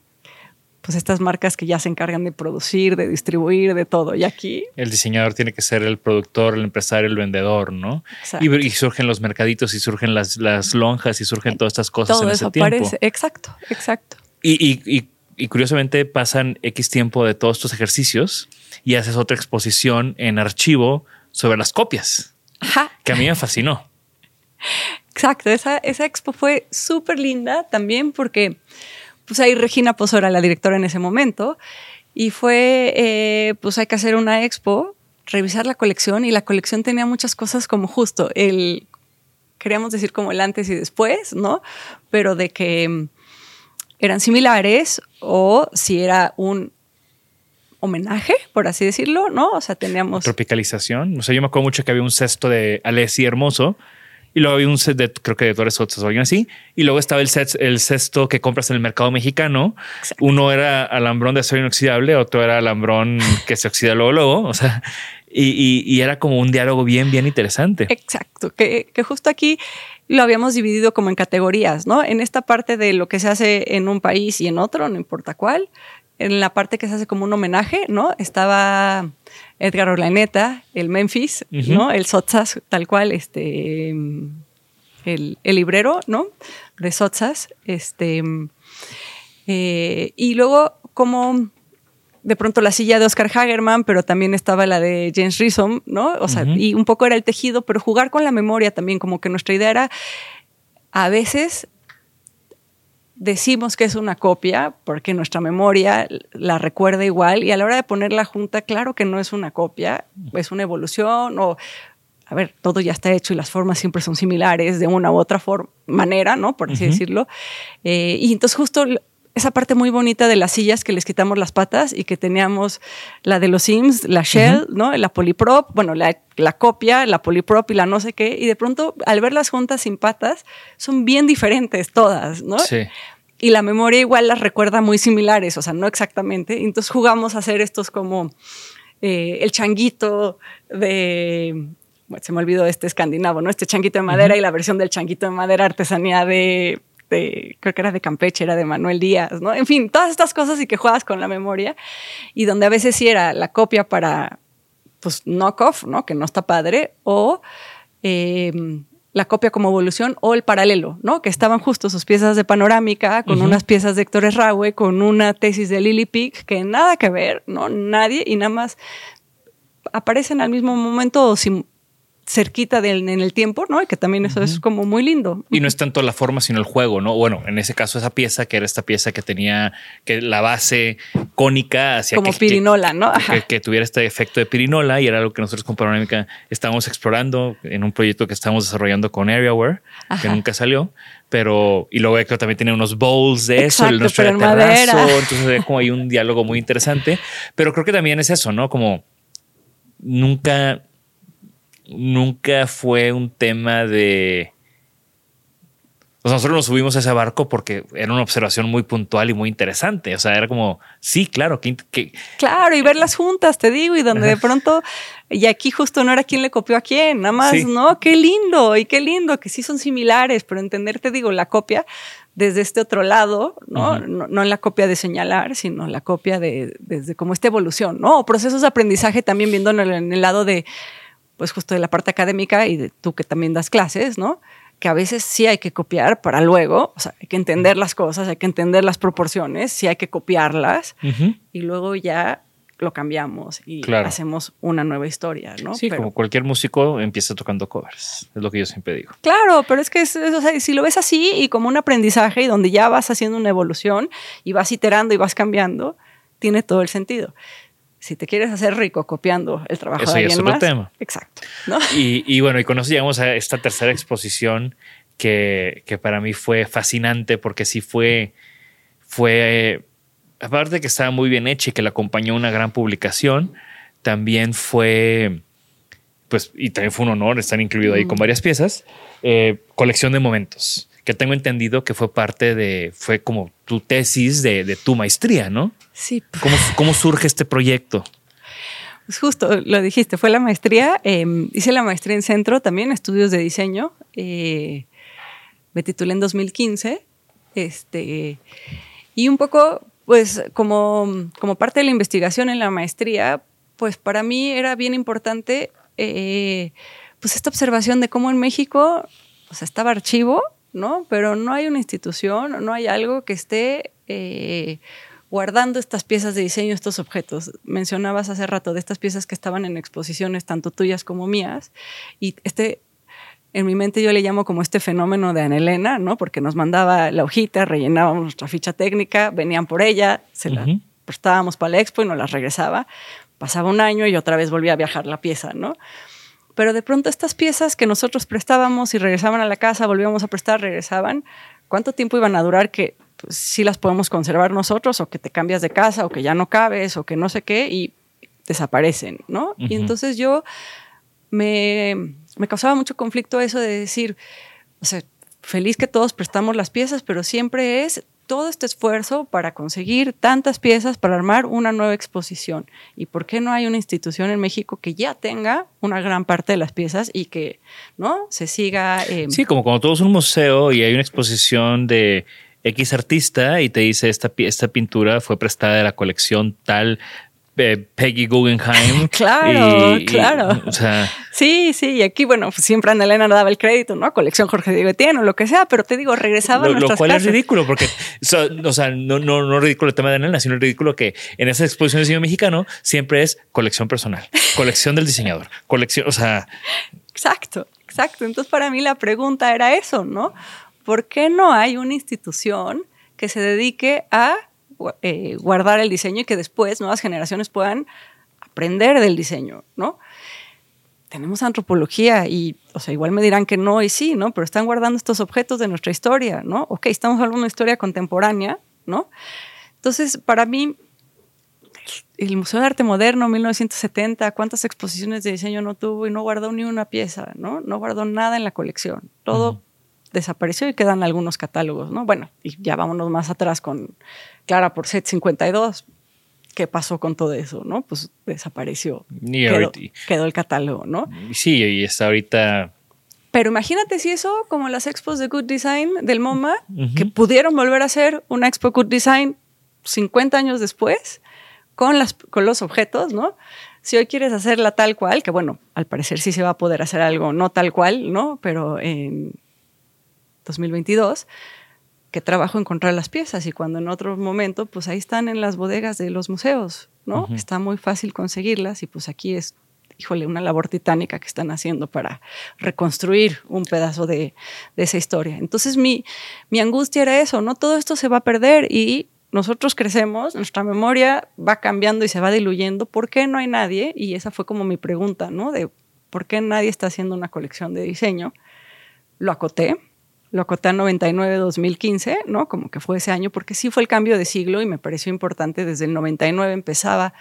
pues estas marcas que ya se encargan de producir, de distribuir, de todo. Y aquí... El diseñador tiene que ser el productor, el empresario, el vendedor, ¿no? Y, surgen los mercaditos y surgen las, las lonjas y surgen todas estas cosas todo en eso ese tiempo. Aparece. Exacto, exacto. y, y y curiosamente pasan X tiempo de todos estos ejercicios y haces otra exposición en archivo sobre las copias, que a mí me fascinó. Exacto, esa, esa expo fue súper linda también porque pues ahí Regina Pozora, la directora en ese momento, y fue, eh, pues hay que hacer una expo, revisar la colección y la colección tenía muchas cosas como justo el queríamos decir como el antes y después, ¿no? Pero de que mm, eran similares o si era un homenaje, por así decirlo, ¿no? O sea, teníamos... Tropicalización. O sea, yo me acuerdo mucho que había un cesto de Alessi hermoso y luego había un set de, creo que de Torres Sotos o alguien así. Y luego estaba el, set, el cesto que compras en el mercado mexicano. Uno era alambrón de acero inoxidable, otro era alambrón que se oxida luego, luego. O sea, y, y, era como un diálogo bien, bien interesante. Exacto, que, que, justo aquí lo habíamos dividido como en categorías, ¿no? En esta parte de lo que se hace en un país y en otro, no importa cuál. En la parte que se hace como un homenaje, ¿no? Estaba Edgar Orlaneta, el Memphis, ¿no? El Sotzas, tal cual, este, el, el, librero, ¿no? De Sotzas, este, eh, y luego como de pronto la silla de Oscar Hagerman, pero también estaba la de James Rison, ¿no? O sea, y un poco era el tejido, pero jugar con la memoria también, como que nuestra idea era a veces decimos que es una copia porque nuestra memoria la recuerda igual y a la hora de ponerla junta, claro que no es una copia, es una evolución o, a ver, todo ya está hecho y las formas siempre son similares de una u otra manera, ¿no? Por así decirlo. Eh, y entonces justo esa parte muy bonita de las sillas que les quitamos las patas y que teníamos la de los Sims, la Shell, ¿no? La Polyprop, bueno, la, la, copia, la Polyprop y la no sé qué. Y de pronto, al verlas juntas sin patas, son bien diferentes todas, ¿no? Sí. Y la memoria igual las recuerda muy similares, o sea, no exactamente. Entonces jugamos a hacer estos como eh, el changuito de se me olvidó este escandinavo, ¿no? Este changuito de madera y la versión del changuito de madera artesanía de creo que era de Campeche, era de Manuel Díaz, ¿no? En fin, todas estas cosas y que juegas con la memoria y donde a veces sí era la copia para, pues, knockoff, ¿no? Que no está padre, o em, la copia como evolución o el paralelo, ¿no? Que estaban justo sus piezas de panorámica con unas piezas de Héctor Esraue, con una tesis de Lily Pick, que nada que ver, ¿no? Nadie y nada más aparecen al mismo momento o sin, cerquita en el tiempo, ¿no? Y que también eso es como muy lindo. Y no es tanto la forma, sino el juego, ¿no? Bueno, en ese caso esa pieza, que era esta pieza que tenía que la base cónica hacia como pirinola, ¿no? Que, tuviera este efecto de pirinola y era algo que nosotros con Panorámica estábamos explorando en un proyecto que estamos desarrollando con Areaware, que nunca salió, pero y luego creo también tiene unos bowls de eso, el nuestro de terrazo, entonces como hay un diálogo muy interesante, pero creo que también es eso, ¿no? Como nunca nunca fue un tema de... O sea, nosotros nos subimos a ese barco porque era una observación muy puntual y muy interesante. O sea, era como, sí, claro, que, claro, y verlas juntas, te digo, y donde de pronto, y aquí justo no era quién le copió a quién, nada más, ¿no? Qué lindo, y qué lindo, que sí son similares, pero entender, te digo, la copia desde este otro lado, ¿no? no, en la copia de señalar, sino la copia de, desde como esta evolución, ¿no? O procesos de aprendizaje también viendo en el lado de pues justo de la parte académica y de tú que también das clases, ¿no? Que a veces sí hay que copiar para luego, o sea, hay que entender las cosas, hay que entender las proporciones, sí hay que copiarlas y luego ya lo cambiamos y hacemos una nueva historia, ¿no? Sí, como cualquier músico empieza tocando covers, es lo que yo siempre digo. Claro, pero es que o sea, si lo ves así y como un aprendizaje y donde ya vas haciendo una evolución y vas iterando y vas cambiando, tiene todo el sentido si te quieres hacer rico copiando el trabajo de alguien es otro tema. Exacto. Y, bueno, y con eso llegamos a esta tercera exposición que, para mí fue fascinante porque sí fue, fue, aparte de que estaba muy bien hecha y que la acompañó una gran publicación, también fue, pues, y también fue un honor estar incluido ahí con mm. varias piezas, eh, colección de momentos que tengo entendido que fue parte de, fue como tu tesis de, tu maestría, ¿no? Sí. ¿Cómo, surge este proyecto? Pues justo, lo dijiste, fue la maestría. Em, hice la maestría en centro también, estudios de diseño. Eh, me titulé en 2015. Este, y un poco, pues, como, como parte de la investigación en la maestría, pues para mí era bien importante, eh, pues, esta observación de cómo en México, o sea, estaba archivo ¿no? Pero no hay una institución, no hay algo que esté eh, guardando estas piezas de diseño, estos objetos. Mencionabas hace rato de estas piezas que estaban en exposiciones, tanto tuyas como mías, y este, en mi mente yo le llamo como este fenómeno de Anelena, ¿no? Porque nos mandaba la hojita, rellenábamos nuestra ficha técnica, venían por ella, se la prestábamos para la expo y nos la regresaba. Pasaba un año y otra vez volvía a viajar la pieza, ¿no? pero de pronto estas piezas que nosotros prestábamos y regresaban a la casa, volvíamos a prestar, regresaban, ¿cuánto tiempo iban a durar que pues, sí las podemos conservar nosotros o que te cambias de casa o que ya no cabes o que no sé qué y desaparecen, ¿no? Y entonces yo me, me causaba mucho conflicto eso de decir, o sea, feliz que todos prestamos las piezas, pero siempre es todo este esfuerzo para conseguir tantas piezas para armar una nueva exposición. ¿Y por qué no hay una institución en México que ya tenga una gran parte de las piezas y que no se siga? Eh, sí, como cuando todo es un museo y hay una exposición de X artista y te dice esta, esta pintura fue prestada de la colección tal Peggy Guggenheim. claro, claro. sí, sí, y aquí, bueno, pues siempre Ana Elena no daba el crédito, ¿no? Colección Jorge Diego Etienne o lo que sea, pero te digo, regresaba lo, a Lo cual es ridículo, porque, o sea, no, no, no ridículo el tema de Ana Elena, sino ridículo que en esa exposición de diseño mexicano siempre es colección personal, colección del diseñador, colección, o sea. Exacto, exacto. Entonces, para mí la pregunta era eso, ¿no? ¿Por qué no hay una institución que se dedique a eh, guardar el diseño y que después nuevas generaciones puedan aprender del diseño, ¿no? Tenemos antropología y, o sea, igual me dirán que no y sí, ¿no? Pero están guardando estos objetos de nuestra historia, ¿no? Ok, estamos hablando de una historia contemporánea, ¿no? Entonces, para mí, el Museo de Arte Moderno, 1970, ¿cuántas exposiciones de diseño no tuvo y no guardó ni una pieza, ¿no? No guardó nada en la colección. Todo desapareció y quedan algunos catálogos, ¿no? Bueno, y ya vámonos más atrás con Clara por Set 52. ¿Qué pasó con todo eso, no? Pues desapareció. Quedó, quedó, el catálogo, ¿no? Sí, y está ahorita... Pero imagínate si eso, como las expos de Good Design del MoMA, que pudieron volver a hacer una expo Good Design 50 años después, con, las, con los objetos, ¿no? Si hoy quieres hacerla tal cual, que bueno, al parecer sí se va a poder hacer algo no tal cual, ¿no? Pero en 2022, que trabajo encontrar las piezas y cuando en otro momento, pues ahí están en las bodegas de los museos, ¿no? Está muy fácil conseguirlas y pues aquí es, híjole, una labor titánica que están haciendo para reconstruir un pedazo de, esa historia. Entonces mi, mi angustia era eso, ¿no? Todo esto se va a perder y nosotros crecemos, nuestra memoria va cambiando y se va diluyendo. ¿Por qué no hay nadie? Y esa fue como mi pregunta, ¿no? De por qué nadie está haciendo una colección de diseño. Lo acoté, lo acoté a 99-2015, ¿no? Como que fue ese año, porque sí fue el cambio de siglo y me pareció importante. Desde el 99 empezaba.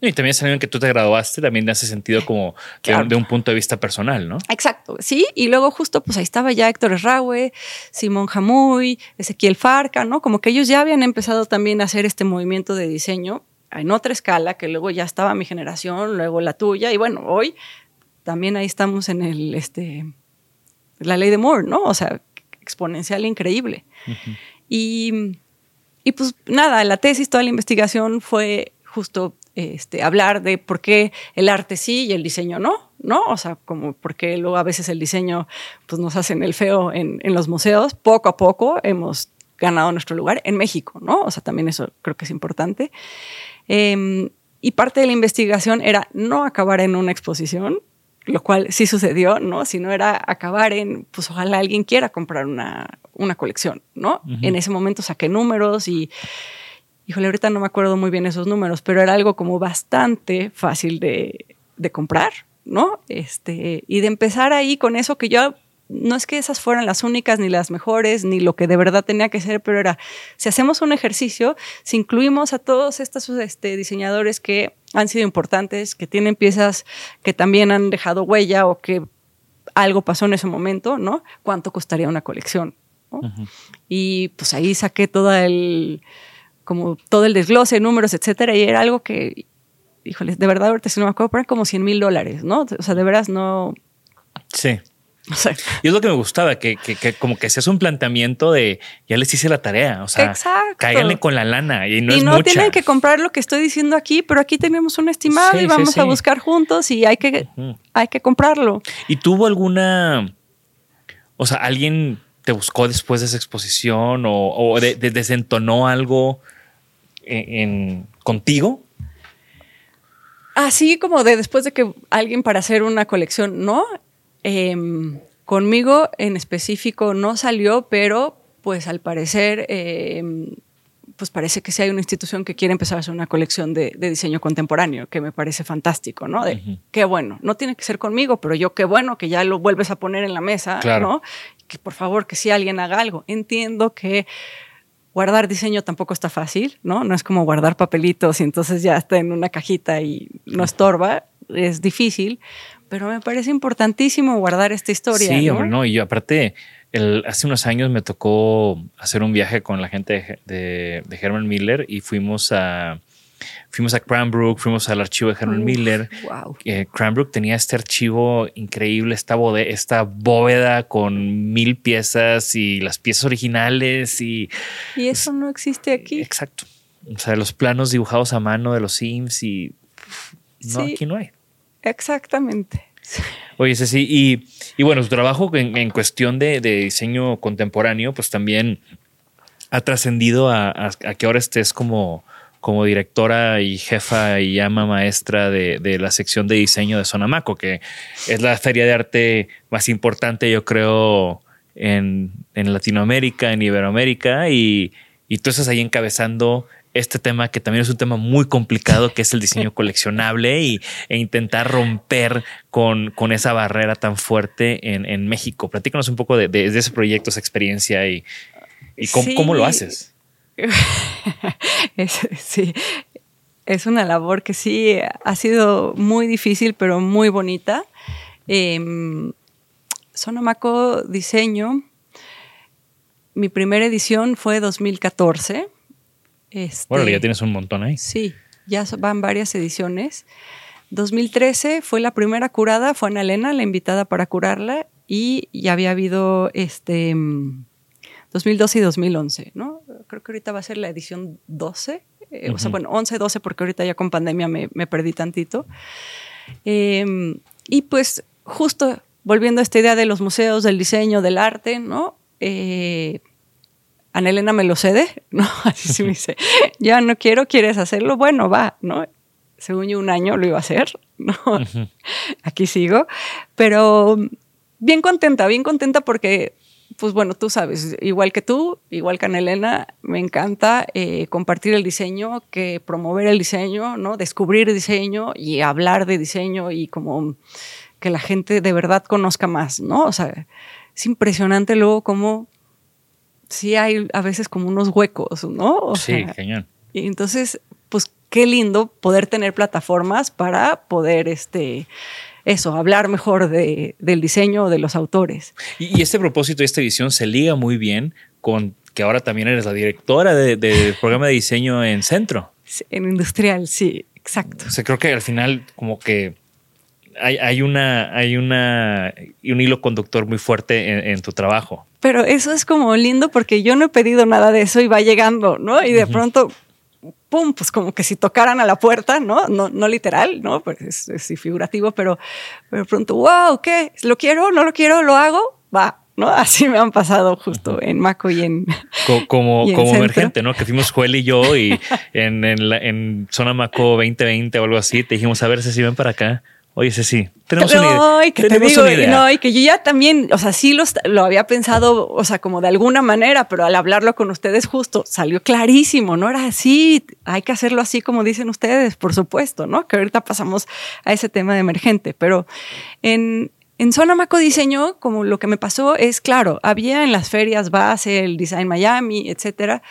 Y también sabiendo que tú te graduaste, también hace sentido como de, un, punto de vista personal, ¿no? Exacto, sí. Y luego justo pues ahí estaba ya Héctor Esraue, Simón Jamuy, Ezequiel Farca, ¿no? Como que ellos ya habían empezado también a hacer este movimiento de diseño en otra escala, que luego ya estaba mi generación, luego la tuya. Y bueno, hoy también ahí estamos en el, este, la ley de Moore, ¿no? O sea, exponencial increíble. y, y, pues nada, la tesis, toda la investigación fue justo este, hablar de por qué el arte sí y el diseño no, ¿no? O sea, como por qué luego a veces el diseño pues, nos hacen el feo en, en los museos. Poco a poco hemos ganado nuestro lugar en México, ¿no? O sea, también eso creo que es importante. Em, y parte de la investigación era no acabar en una exposición, lo cual sí sucedió, ¿no? Si no era acabar en, pues ojalá alguien quiera comprar una, una colección, ¿no? En ese momento saqué números y, híjole, ahorita no me acuerdo muy bien esos números, pero era algo como bastante fácil de, de comprar, ¿no? Este, y de empezar ahí con eso que yo no es que esas fueran las únicas ni las mejores, ni lo que de verdad tenía que ser, pero era, si hacemos un ejercicio, si incluimos a todos estos este, diseñadores que han sido importantes, que tienen piezas que también han dejado huella o que algo pasó en ese momento, ¿no? ¿Cuánto costaría una colección? Y pues ahí saqué todo el, como todo el desglose, números, etcétera, y era algo que, híjole, de verdad ahorita si no me acuerdo, pero como 100 mil dólares, ¿no? O sea, de veras no... Sí. Y es lo que me gustaba, que, como que se hace un planteamiento de ya les hice la tarea. O sea, cáiganle con la lana y no y no tienen que comprar lo que estoy diciendo aquí, pero aquí tenemos un estimado y vamos a buscar juntos y hay que, hay que comprarlo. ¿Y tuvo alguna, o sea, alguien te buscó después de esa exposición o, desentonó algo en, contigo? Así como de después de que alguien para hacer una colección, no, Em, conmigo en específico no salió, pero pues al parecer em, pues parece que sí hay una institución que quiere empezar a hacer una colección de, diseño contemporáneo, que me parece fantástico, ¿no? De qué bueno, no tiene que ser conmigo, pero yo qué bueno que ya lo vuelves a poner en la mesa, ¿no? Que por favor, que si alguien haga algo. Entiendo que guardar diseño tampoco está fácil, ¿no? No es como guardar papelitos y entonces ya está en una cajita y no estorba, es difícil, pero me parece importantísimo guardar esta historia. Sí, hombre, no, y yo aparte hace unos años me tocó hacer un viaje con la gente de, Herman Miller y fuimos a fuimos a Cranbrook, fuimos al archivo de Herman Miller. Wow. Eh, Cranbrook tenía este archivo increíble, esta, esta bóveda con mil piezas y las piezas originales y... Y eso no existe aquí. Exacto. O sea, los planos dibujados a mano de los Sims y... No, aquí no hay. Exactamente. Oye, Ceci, y, y bueno, su trabajo en, cuestión de, diseño contemporáneo, pues también ha trascendido a, que ahora estés como, como directora y jefa y llama maestra de, la sección de diseño de Sonamaco, que es la feria de arte más importante, yo creo, en, Latinoamérica, en Iberoamérica, y, y tú estás ahí encabezando este tema que también es un tema muy complicado, que es el diseño coleccionable y, e intentar romper con, con esa barrera tan fuerte en, México. Platícanos un poco de, ese proyecto, esa experiencia y, cómo, lo haces. sí, es una labor que sí ha sido muy difícil, pero muy bonita. Eh, Sonomaco Diseño, mi primera edición fue 2014 este, bueno, ya tienes un montón ahí. Sí, ya van varias ediciones. 2013 fue la primera curada, fue Ana Elena la invitada para curarla y ya había habido este 2012 y 2011, ¿no? Creo que ahorita va a ser la edición 12, eh, o sea, bueno, 11, 12 porque ahorita ya con pandemia me, perdí tantito. Em, y pues justo volviendo a esta idea de los museos, del diseño, del arte, ¿no? Eh, Ana Elena me lo cede, ¿no? Así se me dice, ya no quiero, ¿quieres hacerlo? Bueno, va, ¿no? Según yo un año lo iba a hacer, ¿no? Aquí sigo, pero bien contenta, bien contenta porque, pues bueno, tú sabes, igual que tú, igual que Ana Elena, me encanta eh, compartir el diseño, que promover el diseño, ¿no? Descubrir diseño y hablar de diseño y como que la gente de verdad conozca más, ¿no? O sea, es impresionante luego cómo sí hay a veces como unos huecos, ¿no? sí, genial. Y entonces, pues qué lindo poder tener plataformas para poder, este, eso, hablar mejor de, del diseño de los autores. Y, este propósito de esta edición se liga muy bien con que ahora también eres la directora del programa de diseño en Centro. en Industrial, sí, exacto. O sea, creo que al final como que hay, una, hay una, un hilo conductor muy fuerte en, tu trabajo. Pero eso es como lindo porque yo no he pedido nada de eso y va llegando, ¿no? Y de pronto, pum, pues como que si tocaran a la puerta, ¿no? No, no literal, ¿no? Pues es, es figurativo, pero, pero de pronto, wow, ¿qué? ¿Lo quiero? ¿No lo quiero? ¿Lo hago? Va, ¿no? Así me han pasado justo en Maco y en. Como, como, emergente, ¿no? Que fuimos Joel y yo y en, en, en, Zona Maco 2020 o algo así, te dijimos, a ver si ven para acá. Oye, sí, tenemos, una, idea. que una idea. No, y que yo ya también, o sea, sí lo había pensado, o sea, como de alguna manera, pero al hablarlo con ustedes justo salió clarísimo, ¿no? Era así, hay que hacerlo así como dicen ustedes, por supuesto, ¿no? Que ahorita pasamos a ese tema de emergente, pero en, en Zona Maco Diseño, como lo que me pasó es, claro, había en las ferias base, el Design Miami, etcétera,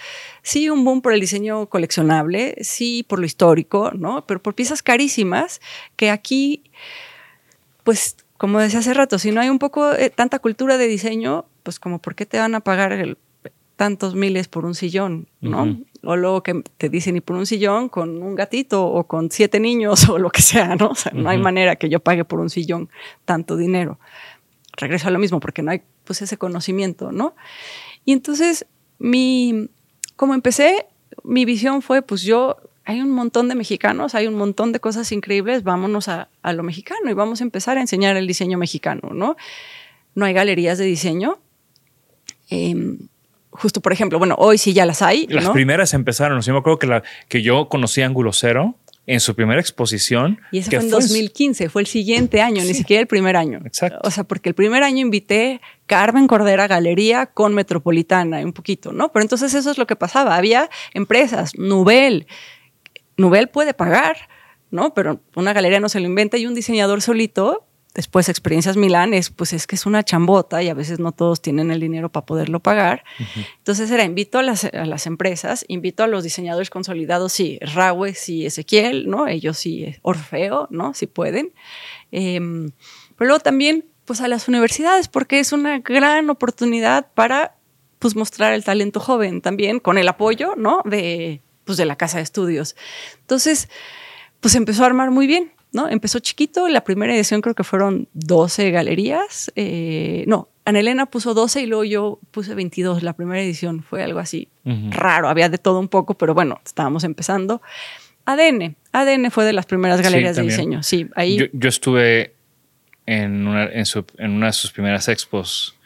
sí un boom por el diseño coleccionable, sí por lo histórico, ¿no? Pero por piezas carísimas que aquí, pues, como decía hace rato, si no hay un poco eh, tanta cultura de diseño, pues como, ¿por qué te van a pagar el tantos miles por un sillón, ¿no? O luego que te dicen, y por un sillón con un gatito o con siete niños o lo que sea, ¿no? O sea, no hay manera que yo pague por un sillón tanto dinero. Regreso a lo mismo porque no hay pues ese conocimiento, ¿no? Y entonces mi, como empecé, mi visión fue, pues yo, hay un montón de mexicanos, hay un montón de cosas increíbles, vámonos a, a lo mexicano y vamos a empezar a enseñar el diseño mexicano, ¿no? No hay galerías de diseño. Eh, justo, por ejemplo, bueno, hoy sí ya las hay. Las primeras empezaron, yo me acuerdo que, la, que yo conocí Ángulo Cero en su primera exposición. Y eso fue en 2015, fue el siguiente año, ni siquiera el primer año. Exacto. O sea, porque el primer año invité Carmen Cordera Galería con Metropolitana, un poquito, ¿no? Pero entonces eso es lo que pasaba. Había empresas, Nubel. Nubel puede pagar, ¿no? Pero una galería no se lo inventa y un diseñador solito después experiencias Milán es pues es que es una chambota y a veces no todos tienen el dinero para poderlo pagar. Entonces era invito a las, a las, empresas, invito a los diseñadores consolidados, sí, Raue, sí, Ezequiel, ¿no? Ellos sí, Orfeo, ¿no? Si pueden. Em, pero luego también pues a las universidades porque es una gran oportunidad para pues mostrar el talento joven también con el apoyo, ¿no? De pues de la casa de estudios. Entonces, pues empezó a armar muy bien. ¿No? Empezó chiquito, la primera edición creo que fueron 12 galerías. Eh, no, Anelena puso 12 y luego yo puse 22. La primera edición fue algo así raro, había de todo un poco, pero bueno, estábamos empezando. ADN, ADN fue de las primeras galerías de diseño. Sí, ahí. Yo, estuve en una, en, una de sus primeras expos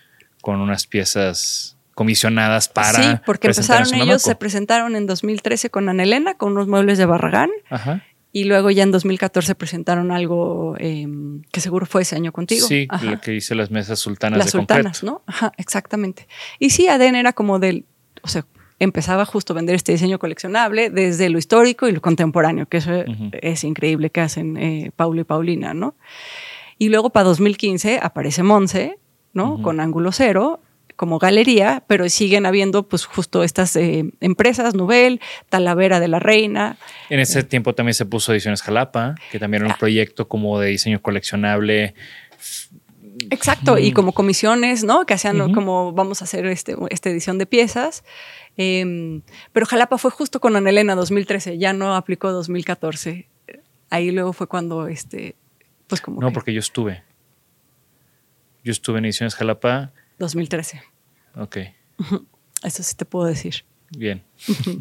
con unas piezas comisionadas para. Sí, porque empezaron ellos, se presentaron en 2013 con Anelena, con unos muebles de Barragán. Ajá. Y luego ya en 2014 presentaron algo em, que seguro fue ese año contigo. Sí, lo que hice las mesas sultanas las sultanas, ¿no? Ajá, exactamente. Y sí, ADN era como del, o sea, empezaba justo a vender este diseño coleccionable desde lo histórico y lo contemporáneo, que eso es increíble que hacen eh, Paulo y Paulina, ¿no? Y luego para 2015 aparece Monse, ¿no? Con ángulo cero como galería, pero siguen habiendo pues justo estas eh, empresas, Nubel, Talavera de la Reina. En ese tiempo también se puso Ediciones Jalapa, que también era un ah. proyecto como de diseño coleccionable. Exacto, y como comisiones, ¿no? Que hacían como vamos a hacer este, esta edición de piezas. Em, pero Jalapa fue justo con Anelena 2013, ya no aplicó 2014. Ahí luego fue cuando, este, pues como... No, porque yo estuve. Yo estuve en Ediciones Jalapa 2013. Ok. Eso sí te puedo decir. Bien.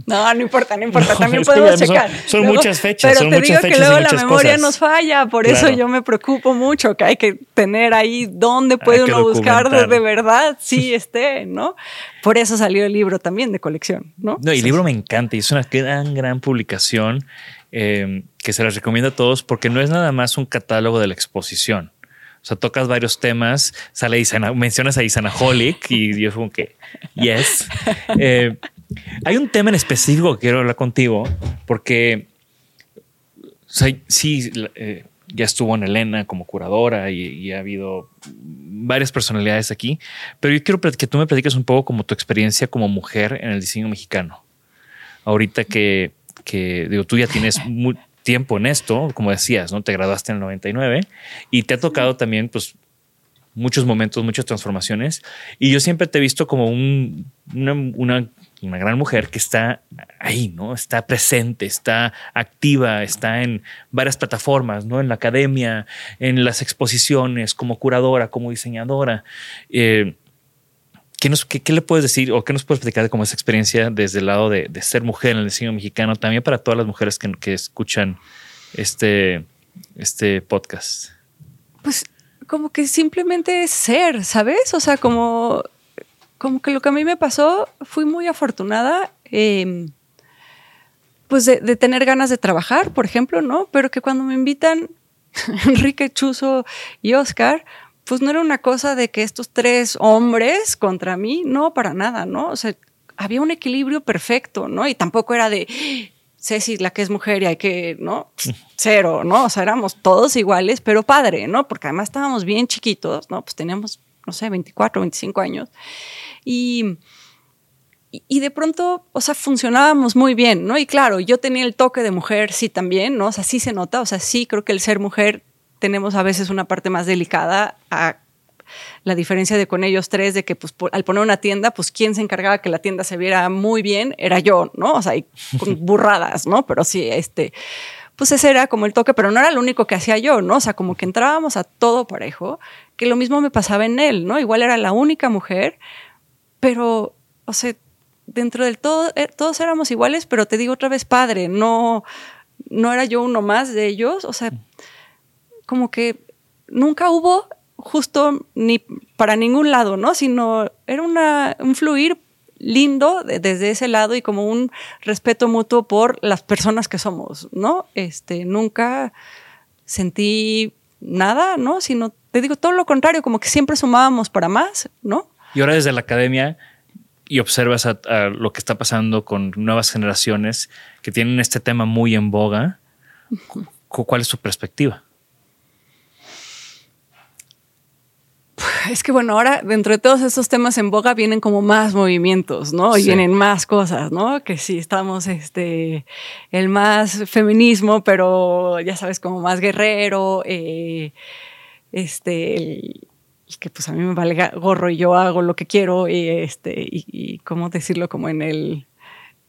No, no importa, no importa. También podemos checar. Son, muchas fechas. Pero te digo que luego la memoria nos falla. Por eso yo me preocupo mucho que hay que tener ahí dónde puede uno buscar de, verdad sí esté, ¿no? Por eso salió el libro también de colección, ¿no? No, y el libro me encanta y es una gran, gran publicación eh, que se las recomiendo a todos porque no es nada más un catálogo de la exposición sea, tocas varios temas, sale Isana, mencionas a Isanaholic y yo como que, yes. Eh, hay un tema en específico que quiero hablar contigo porque sí, eh, ya estuvo en Elena como curadora y, ha habido varias personalidades aquí, pero yo quiero que tú me platiques un poco como tu experiencia como mujer en el diseño mexicano. Ahorita que, que digo, tú ya tienes tiempo en esto, como decías, ¿no? Te graduaste en el 99 y te ha tocado también, pues, muchos momentos, muchas transformaciones. Y yo siempre te he visto como un, una, gran mujer que está ahí, ¿no? Está presente, está activa, está en varias plataformas, ¿no? En la academia, en las exposiciones, como curadora, como diseñadora. Eh, ¿Qué, nos, qué, le puedes decir o qué nos puedes platicar de cómo esa experiencia desde el lado de, ser mujer en el diseño mexicano, también para todas las mujeres que, que escuchan este, este podcast? Pues como que simplemente es ser, ¿sabes? O sea, como, como que lo que a mí me pasó, fui muy afortunada. Em, pues de, de, tener ganas de trabajar, por ejemplo, ¿no? Pero que cuando me invitan Enrique Chuzo y Oscar, pues no era una cosa de que estos tres hombres contra mí, no, para nada, ¿no? O sea, había un equilibrio perfecto, ¿no? Y tampoco era de, Ceci, la que es mujer y hay que, ¿no? Cero, ¿no? O sea, éramos todos iguales, pero padre, ¿no? Porque además estábamos bien chiquitos, ¿no? Pues teníamos, no sé, 24, 25 años. Y, y de pronto, o sea, funcionábamos muy bien, ¿no? Y claro, yo tenía el toque de mujer, sí, también, ¿no? O sea, sí se nota, o sea, sí creo que el ser mujer tenemos a veces una parte más delicada a la diferencia de con ellos tres, de que pues, al poner una tienda, pues quien se encargaba que la tienda se viera muy bien era yo, ¿no? O sea, con burradas, ¿no? Pero sí, este, pues ese era como el toque, pero no era lo único que hacía yo, ¿no? O sea, como que entrábamos a todo parejo, que lo mismo me pasaba en él, ¿no? Igual era la única mujer, pero, o sea, dentro del todo, eh, todos éramos iguales, pero te digo otra vez, padre, no, no era yo uno más de ellos, o sea, como que nunca hubo justo ni para ningún lado, ¿no? Sino era una, un fluir lindo desde ese lado y como un respeto mutuo por las personas que somos, ¿no? Este, nunca sentí nada, ¿no? Sino, te digo, todo lo contrario, como que siempre sumábamos para más, ¿no? Y ahora desde la academia y observas a, lo que está pasando con nuevas generaciones que tienen este tema muy en boga, ¿cuál es tu perspectiva? Es que bueno, ahora dentro de todos estos temas en boga vienen como más movimientos, ¿no? Y vienen más cosas, ¿no? Que sí, estamos, este, el más feminismo, pero ya sabes, como más guerrero, eh, este, el, que pues a mí me valga gorro y yo hago lo que quiero y este, y, cómo decirlo como en el,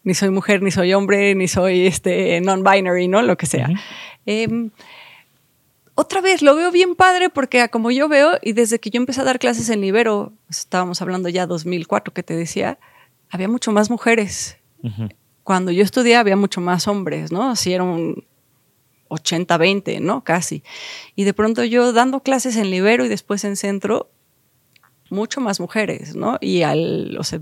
ni soy mujer, ni soy hombre, ni soy este non-binary, ¿no? Lo que sea otra vez lo veo bien padre porque como yo veo y desde que yo empecé a dar clases en Libero, estábamos hablando ya 2004 que te decía, había mucho más mujeres. Cuando yo estudié había mucho más hombres, ¿no? Así era un 80-20, ¿no? Casi. Y de pronto yo dando clases en Libero y después en Centro, mucho más mujeres, ¿no? Y al, o sea,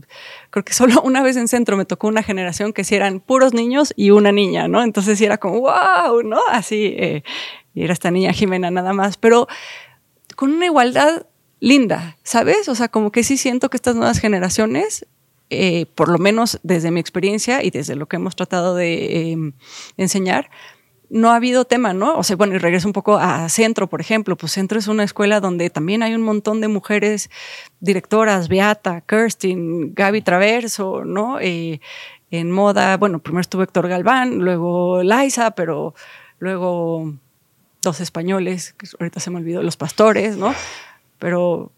creo que solo una vez en Centro me tocó una generación que sí eran puros niños y una niña, ¿no? Entonces sí era como, wow, ¿no? Así, eh, y era esta niña Jimena nada más, pero con una igualdad linda, ¿sabes? O sea, como que sí siento que estas nuevas generaciones, eh, por lo menos desde mi experiencia y desde lo que hemos tratado de em, enseñar, no ha habido tema, ¿no? O sea, bueno, y regreso un poco a Centro, por ejemplo. Pues Centro es una escuela donde también hay un montón de mujeres directoras, Beata, Kirstin, Gaby Traverso, ¿no? Eh, en moda, bueno, primero estuvo Héctor Galván, luego Liza, pero luego dos españoles, que ahorita se me olvidó, los pastores, ¿no? Pero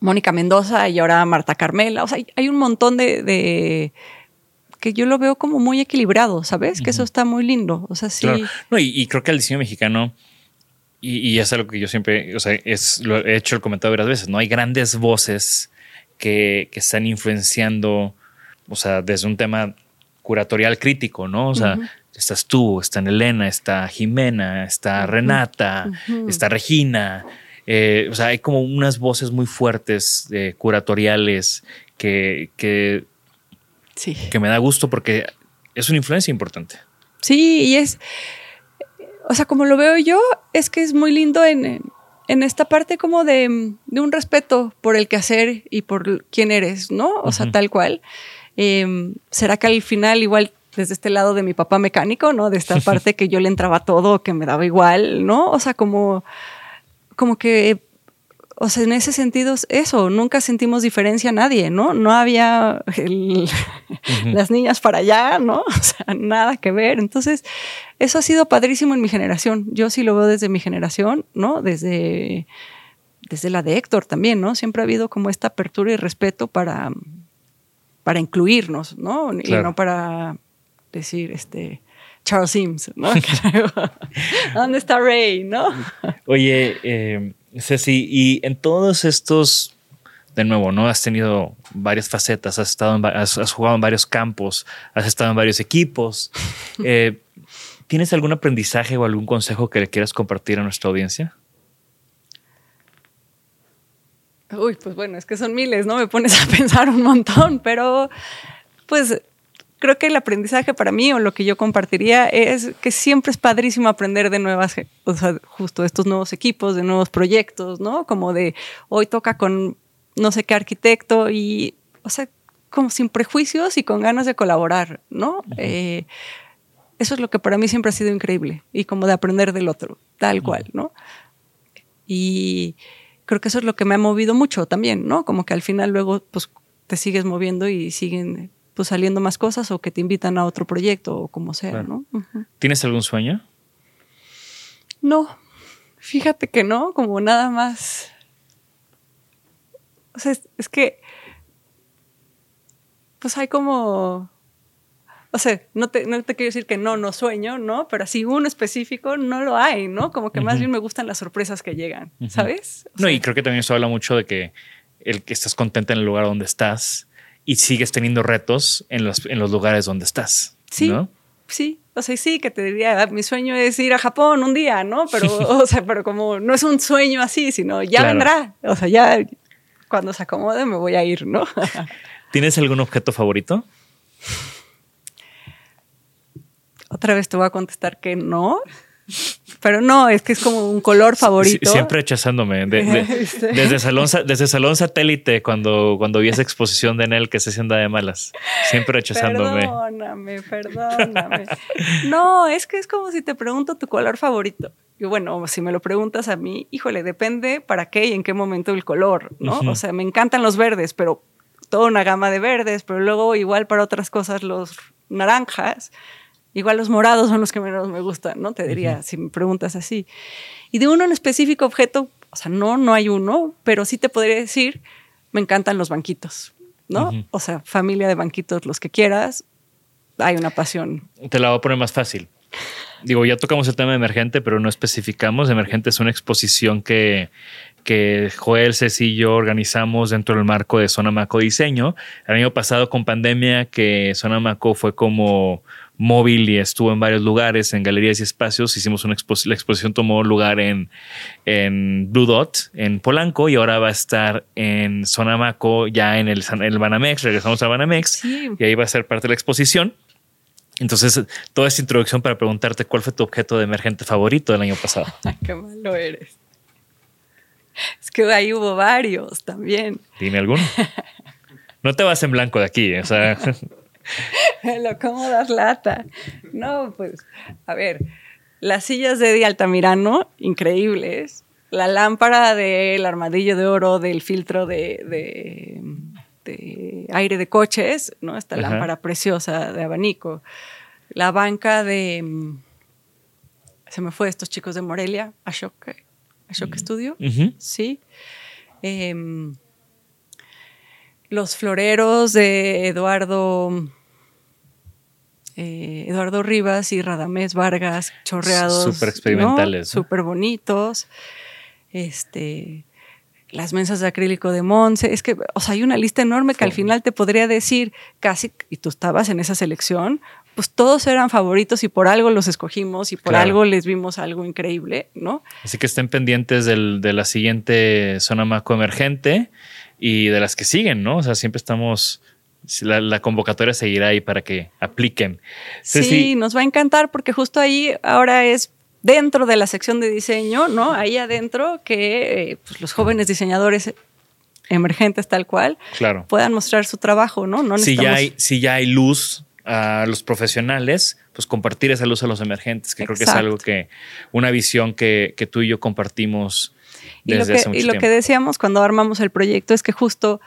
Mónica Mendoza y ahora Marta Carmela, o sea, hay un montón de, que yo lo veo como muy equilibrado, ¿sabes? Que eso está muy lindo, o sea, sí. No, y, creo que el diseño mexicano, y, es algo que yo siempre, o sea, es, lo he hecho el comentario varias veces, ¿no? Hay grandes voces que, están influenciando, o sea, desde un tema curatorial crítico, ¿no? O sea, estás tú, está Elena, está Jimena, está Renata, está Regina. Eh, o sea, hay como unas voces muy fuertes eh, curatoriales que, que, sí. que me da gusto porque es una influencia importante. Sí, y es, o sea, como lo veo yo, es que es muy lindo en, en esta parte como de, de, un respeto por el quehacer y por quién eres, ¿no? O sea, tal cual. Em, ¿Será que al final igual desde este lado de mi papá mecánico, ¿no? De esta parte que yo le entraba todo, que me daba igual, ¿no? O sea, como, como que, o sea, en ese sentido, eso, nunca sentimos diferencia a nadie, ¿no? No había las niñas para allá, ¿no? O sea, nada que ver. Entonces, eso ha sido padrísimo en mi generación. Yo sí lo veo desde mi generación, ¿no? Desde, desde la de Héctor también, ¿no? Siempre ha habido como esta apertura y respeto para para incluirnos, ¿no? Y no para decir, este, Charles Sims, ¿no? ¿Dónde está Ray, no? Oye, eh, Ceci, y en todos estos, de nuevo, ¿no? Has tenido varias facetas, has, estado has, jugado en varios campos, has estado en varios equipos. Eh, ¿Tienes algún aprendizaje o algún consejo que le quieras compartir a nuestra audiencia? Uy, pues bueno, es que son miles, ¿no? Me pones a pensar un montón, pero pues creo que el aprendizaje para mí o lo que yo compartiría es que siempre es padrísimo aprender de nuevas, o sea, justo estos nuevos equipos, de nuevos proyectos, ¿no? Como de hoy toca con no sé qué arquitecto y, o sea, como sin prejuicios y con ganas de colaborar, ¿no? Eh, eso es lo que para mí siempre ha sido increíble y como de aprender del otro, tal cual, ¿no? Y creo que eso es lo que me ha movido mucho también, ¿no? Como que al final luego, pues, te sigues moviendo y siguen pues saliendo más cosas o que te invitan a otro proyecto o como sea, ¿no? ¿Tienes algún sueño? No, fíjate que no, como nada más. O sea, es, que, pues hay como, o sea, no te, no te quiero decir que no, no sueño, ¿no? Pero así uno específico no lo hay, ¿no? Como que más bien me gustan las sorpresas que llegan, ¿sabes? no, y creo que también eso habla mucho de que el que estás contenta en el lugar donde estás y sigues teniendo retos en los, en los lugares donde estás. Sí. Sí, o sea, sí, que te diría, mi sueño es ir a Japón un día, ¿no? Pero, o sea, pero como no es un sueño así, sino ya vendrá. O sea, ya cuando se acomode me voy a ir, ¿no? ¿Tienes algún objeto favorito? Otra vez te voy a contestar que no. Pero no, es que es como un color favorito. siempre rechazándome. desde, salón, desde Salón Satélite, cuando, cuando vi esa exposición de Nel que se sienta de malas. Siempre rechazándome. Perdóname, perdóname. no, es que es como si te pregunto tu color favorito. Y bueno, si me lo preguntas a mí, híjole, depende para qué y en qué momento el color, ¿no? O sea, me encantan los verdes, pero toda una gama de verdes, pero luego igual para otras cosas los naranjas. Igual los morados son los que menos me gustan, ¿no? Te diría, si me preguntas así. Y de uno en específico objeto, o sea, no, no hay uno, pero sí te podría decir, me encantan los banquitos, ¿no? O sea, familia de banquitos, los que quieras, hay una pasión. Te la voy a poner más fácil. Digo, ya tocamos el tema de emergente, pero no especificamos. Emergente es una exposición que, que Joel, Ceci y yo organizamos dentro del marco de Zona Maco Diseño. El año pasado con pandemia, que Zona Maco fue como móvil y estuvo en varios lugares, en galerías y espacios. Hicimos una exposición, la exposición tomó lugar en, en Blue Dot, en Polanco, y ahora va a estar en Sonamaco, ya en el, el Banamex. Regresamos a Banamex y ahí va a ser parte de la exposición. Entonces, toda esta introducción para preguntarte cuál fue tu objeto de emergente favorito del año pasado. Qué malo eres. Es que ahí hubo varios también. Dime alguno. No te vas en blanco de aquí, o sea. lo como das lata. No, pues, a ver, las sillas de Eddie Altamirano, increíbles. La lámpara del armadillo de oro del filtro de, aire de coches, ¿no? Esta lámpara preciosa de abanico. La banca de. Se me fue estos chicos de Morelia, Ashok, Ashok Studio. Sí. Em, los floreros de Eduardo eh, Eduardo Rivas y Radamés Vargas, chorreados. Súper experimentales. Súper bonitos. Este, las mesas de acrílico de Monse. Es que, o sea, hay una lista enorme que al final te podría decir casi, y tú estabas en esa selección, pues todos eran favoritos y por algo los escogimos y por algo les vimos algo increíble, ¿no? Así que estén pendientes de la siguiente zona maco emergente y de las que siguen, ¿no? O sea, siempre estamos la, convocatoria seguirá ahí para que apliquen. Sí, nos va a encantar porque justo ahí ahora es dentro de la sección de diseño, ¿no? Ahí adentro que eh, pues, los jóvenes diseñadores emergentes tal cual claro. puedan mostrar su trabajo, ¿no? no si, ya hay, si ya hay luz a los profesionales, pues compartir esa luz a los emergentes, que creo que es algo que, una visión que, que tú y yo compartimos desde hace mucho Y lo que decíamos cuando armamos el proyecto es que justo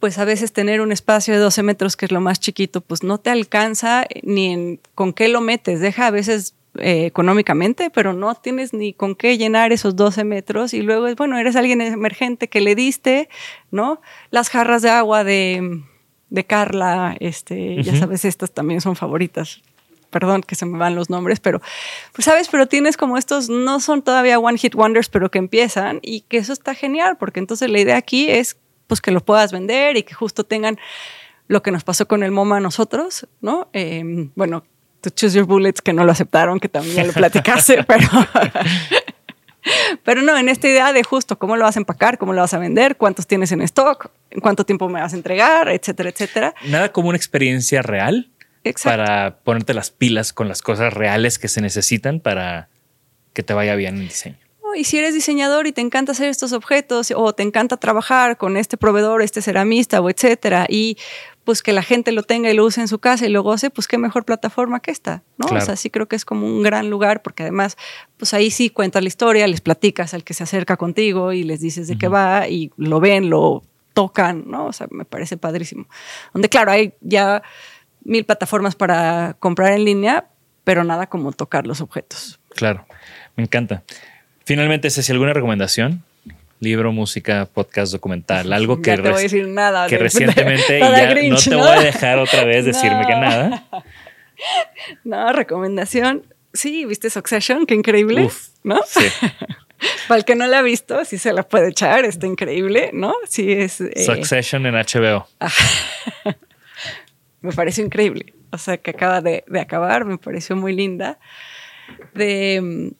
pues a veces tener un espacio de 12 metros, que es lo más chiquito, pues no te alcanza ni en con qué lo metes. Deja a veces eh, económicamente, pero no tienes ni con qué llenar esos 12 metros. Y luego es, bueno, eres alguien emergente que le diste, ¿no? Las jarras de agua de, de Carla, este, ya sabes, estas también son favoritas. Perdón que se me van los nombres, pero, pues sabes, pero tienes como estos, no son todavía one hit wonders, pero que empiezan y que eso está genial, porque entonces la idea aquí es pues que lo puedas vender y que justo tengan lo que nos pasó con el MoMA a nosotros, ¿no? Em, bueno, to choose your bullets que no lo aceptaron, que también ya lo platicaste, pero... Pero no, en esta idea de justo cómo lo vas a empacar, cómo lo vas a vender, cuántos tienes en stock, en cuánto tiempo me vas a entregar, etcétera, etcétera. Nada como una experiencia real para ponerte las pilas con las cosas reales que se necesitan para que te vaya bien el diseño y si eres diseñador y te encanta hacer estos objetos o te encanta trabajar con este proveedor, este ceramista o etcétera, y pues que la gente lo tenga y lo use en su casa y lo goce, pues qué mejor plataforma que esta, ¿no? O sea, sí creo que es como un gran lugar porque además, pues ahí sí cuentas la historia, les platicas al que se acerca contigo y les dices de qué va y lo ven, lo tocan, ¿no? O sea, me parece padrísimo. Donde claro, hay ya mil plataformas para comprar en línea, pero nada como tocar los objetos. Claro, me encanta. Finalmente, si ¿alguna recomendación? Libro, música, podcast, documental, algo que, no te voy a decir nada que recientemente ya no te voy a dejar otra vez decirme que nada. No, recomendación. Sí, ¿viste Succession? Qué increíble, ¿no? Sí. Para el que no la ha visto, sí se la puede echar, está increíble, ¿no? Sí es... Eh, Succession en HBO. Me pareció increíble. O sea, que acaba de, de acabar, me pareció muy linda. De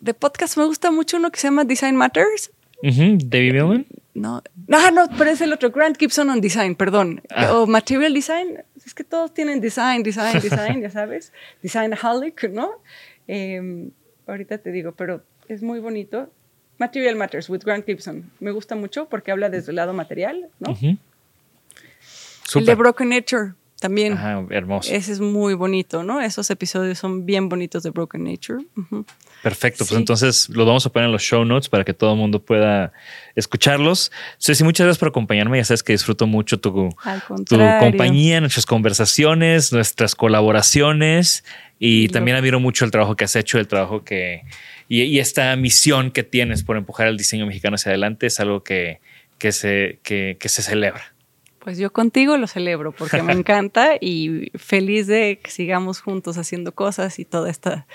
de podcast me gusta mucho uno que se llama Design Matters. David Millman. no, no, no, pero es el otro, Grant Gibson on Design, perdón. Ah. O Material Design, es que todos tienen design, design, design, ya sabes. Designaholic, ¿no? Eh, ahorita te digo, pero es muy bonito. Material Matters with Grant Gibson. Me gusta mucho porque habla desde el lado material, ¿no? El de. Broken Nature también. Ajá, hermoso. Ese es muy bonito, ¿no? Esos episodios son bien bonitos de Broken Nature. Perfecto, pues entonces los vamos a poner en los show notes para que todo el mundo pueda escucharlos. Ceci, muchas gracias por acompañarme. Ya sabes que disfruto mucho tu, tu compañía, nuestras conversaciones, nuestras colaboraciones y también admiro mucho el trabajo que has hecho, el trabajo que y, y esta misión que tienes por empujar el diseño mexicano hacia adelante es algo que, que, se, que, que se celebra. Pues yo contigo lo celebro porque me encanta y feliz de que sigamos juntos haciendo cosas y toda esta,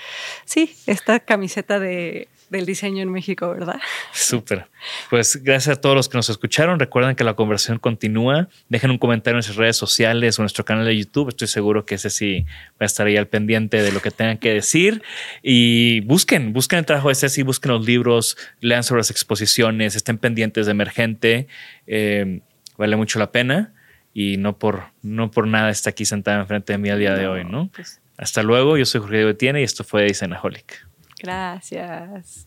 sí, esta camiseta de, del diseño en México, ¿verdad? Súper. Pues gracias a todos los que nos escucharon. Recuerden que la conversación continúa. Dejen un comentario en nuestras redes sociales o en nuestro canal de YouTube. Estoy seguro que ese sí va a estar ahí al pendiente de lo que tengan que decir. Y busquen, busquen el trabajo de Ceci, busquen los libros, lean sobre las exposiciones, estén pendientes de Emergente. Eh, vale mucho la pena. Y no por, no por nada está aquí sentada enfrente de mí al día de hoy, ¿no? Pues, Hasta luego. Yo soy Jorge Diego Etienne y esto fue Designaholic. gracias.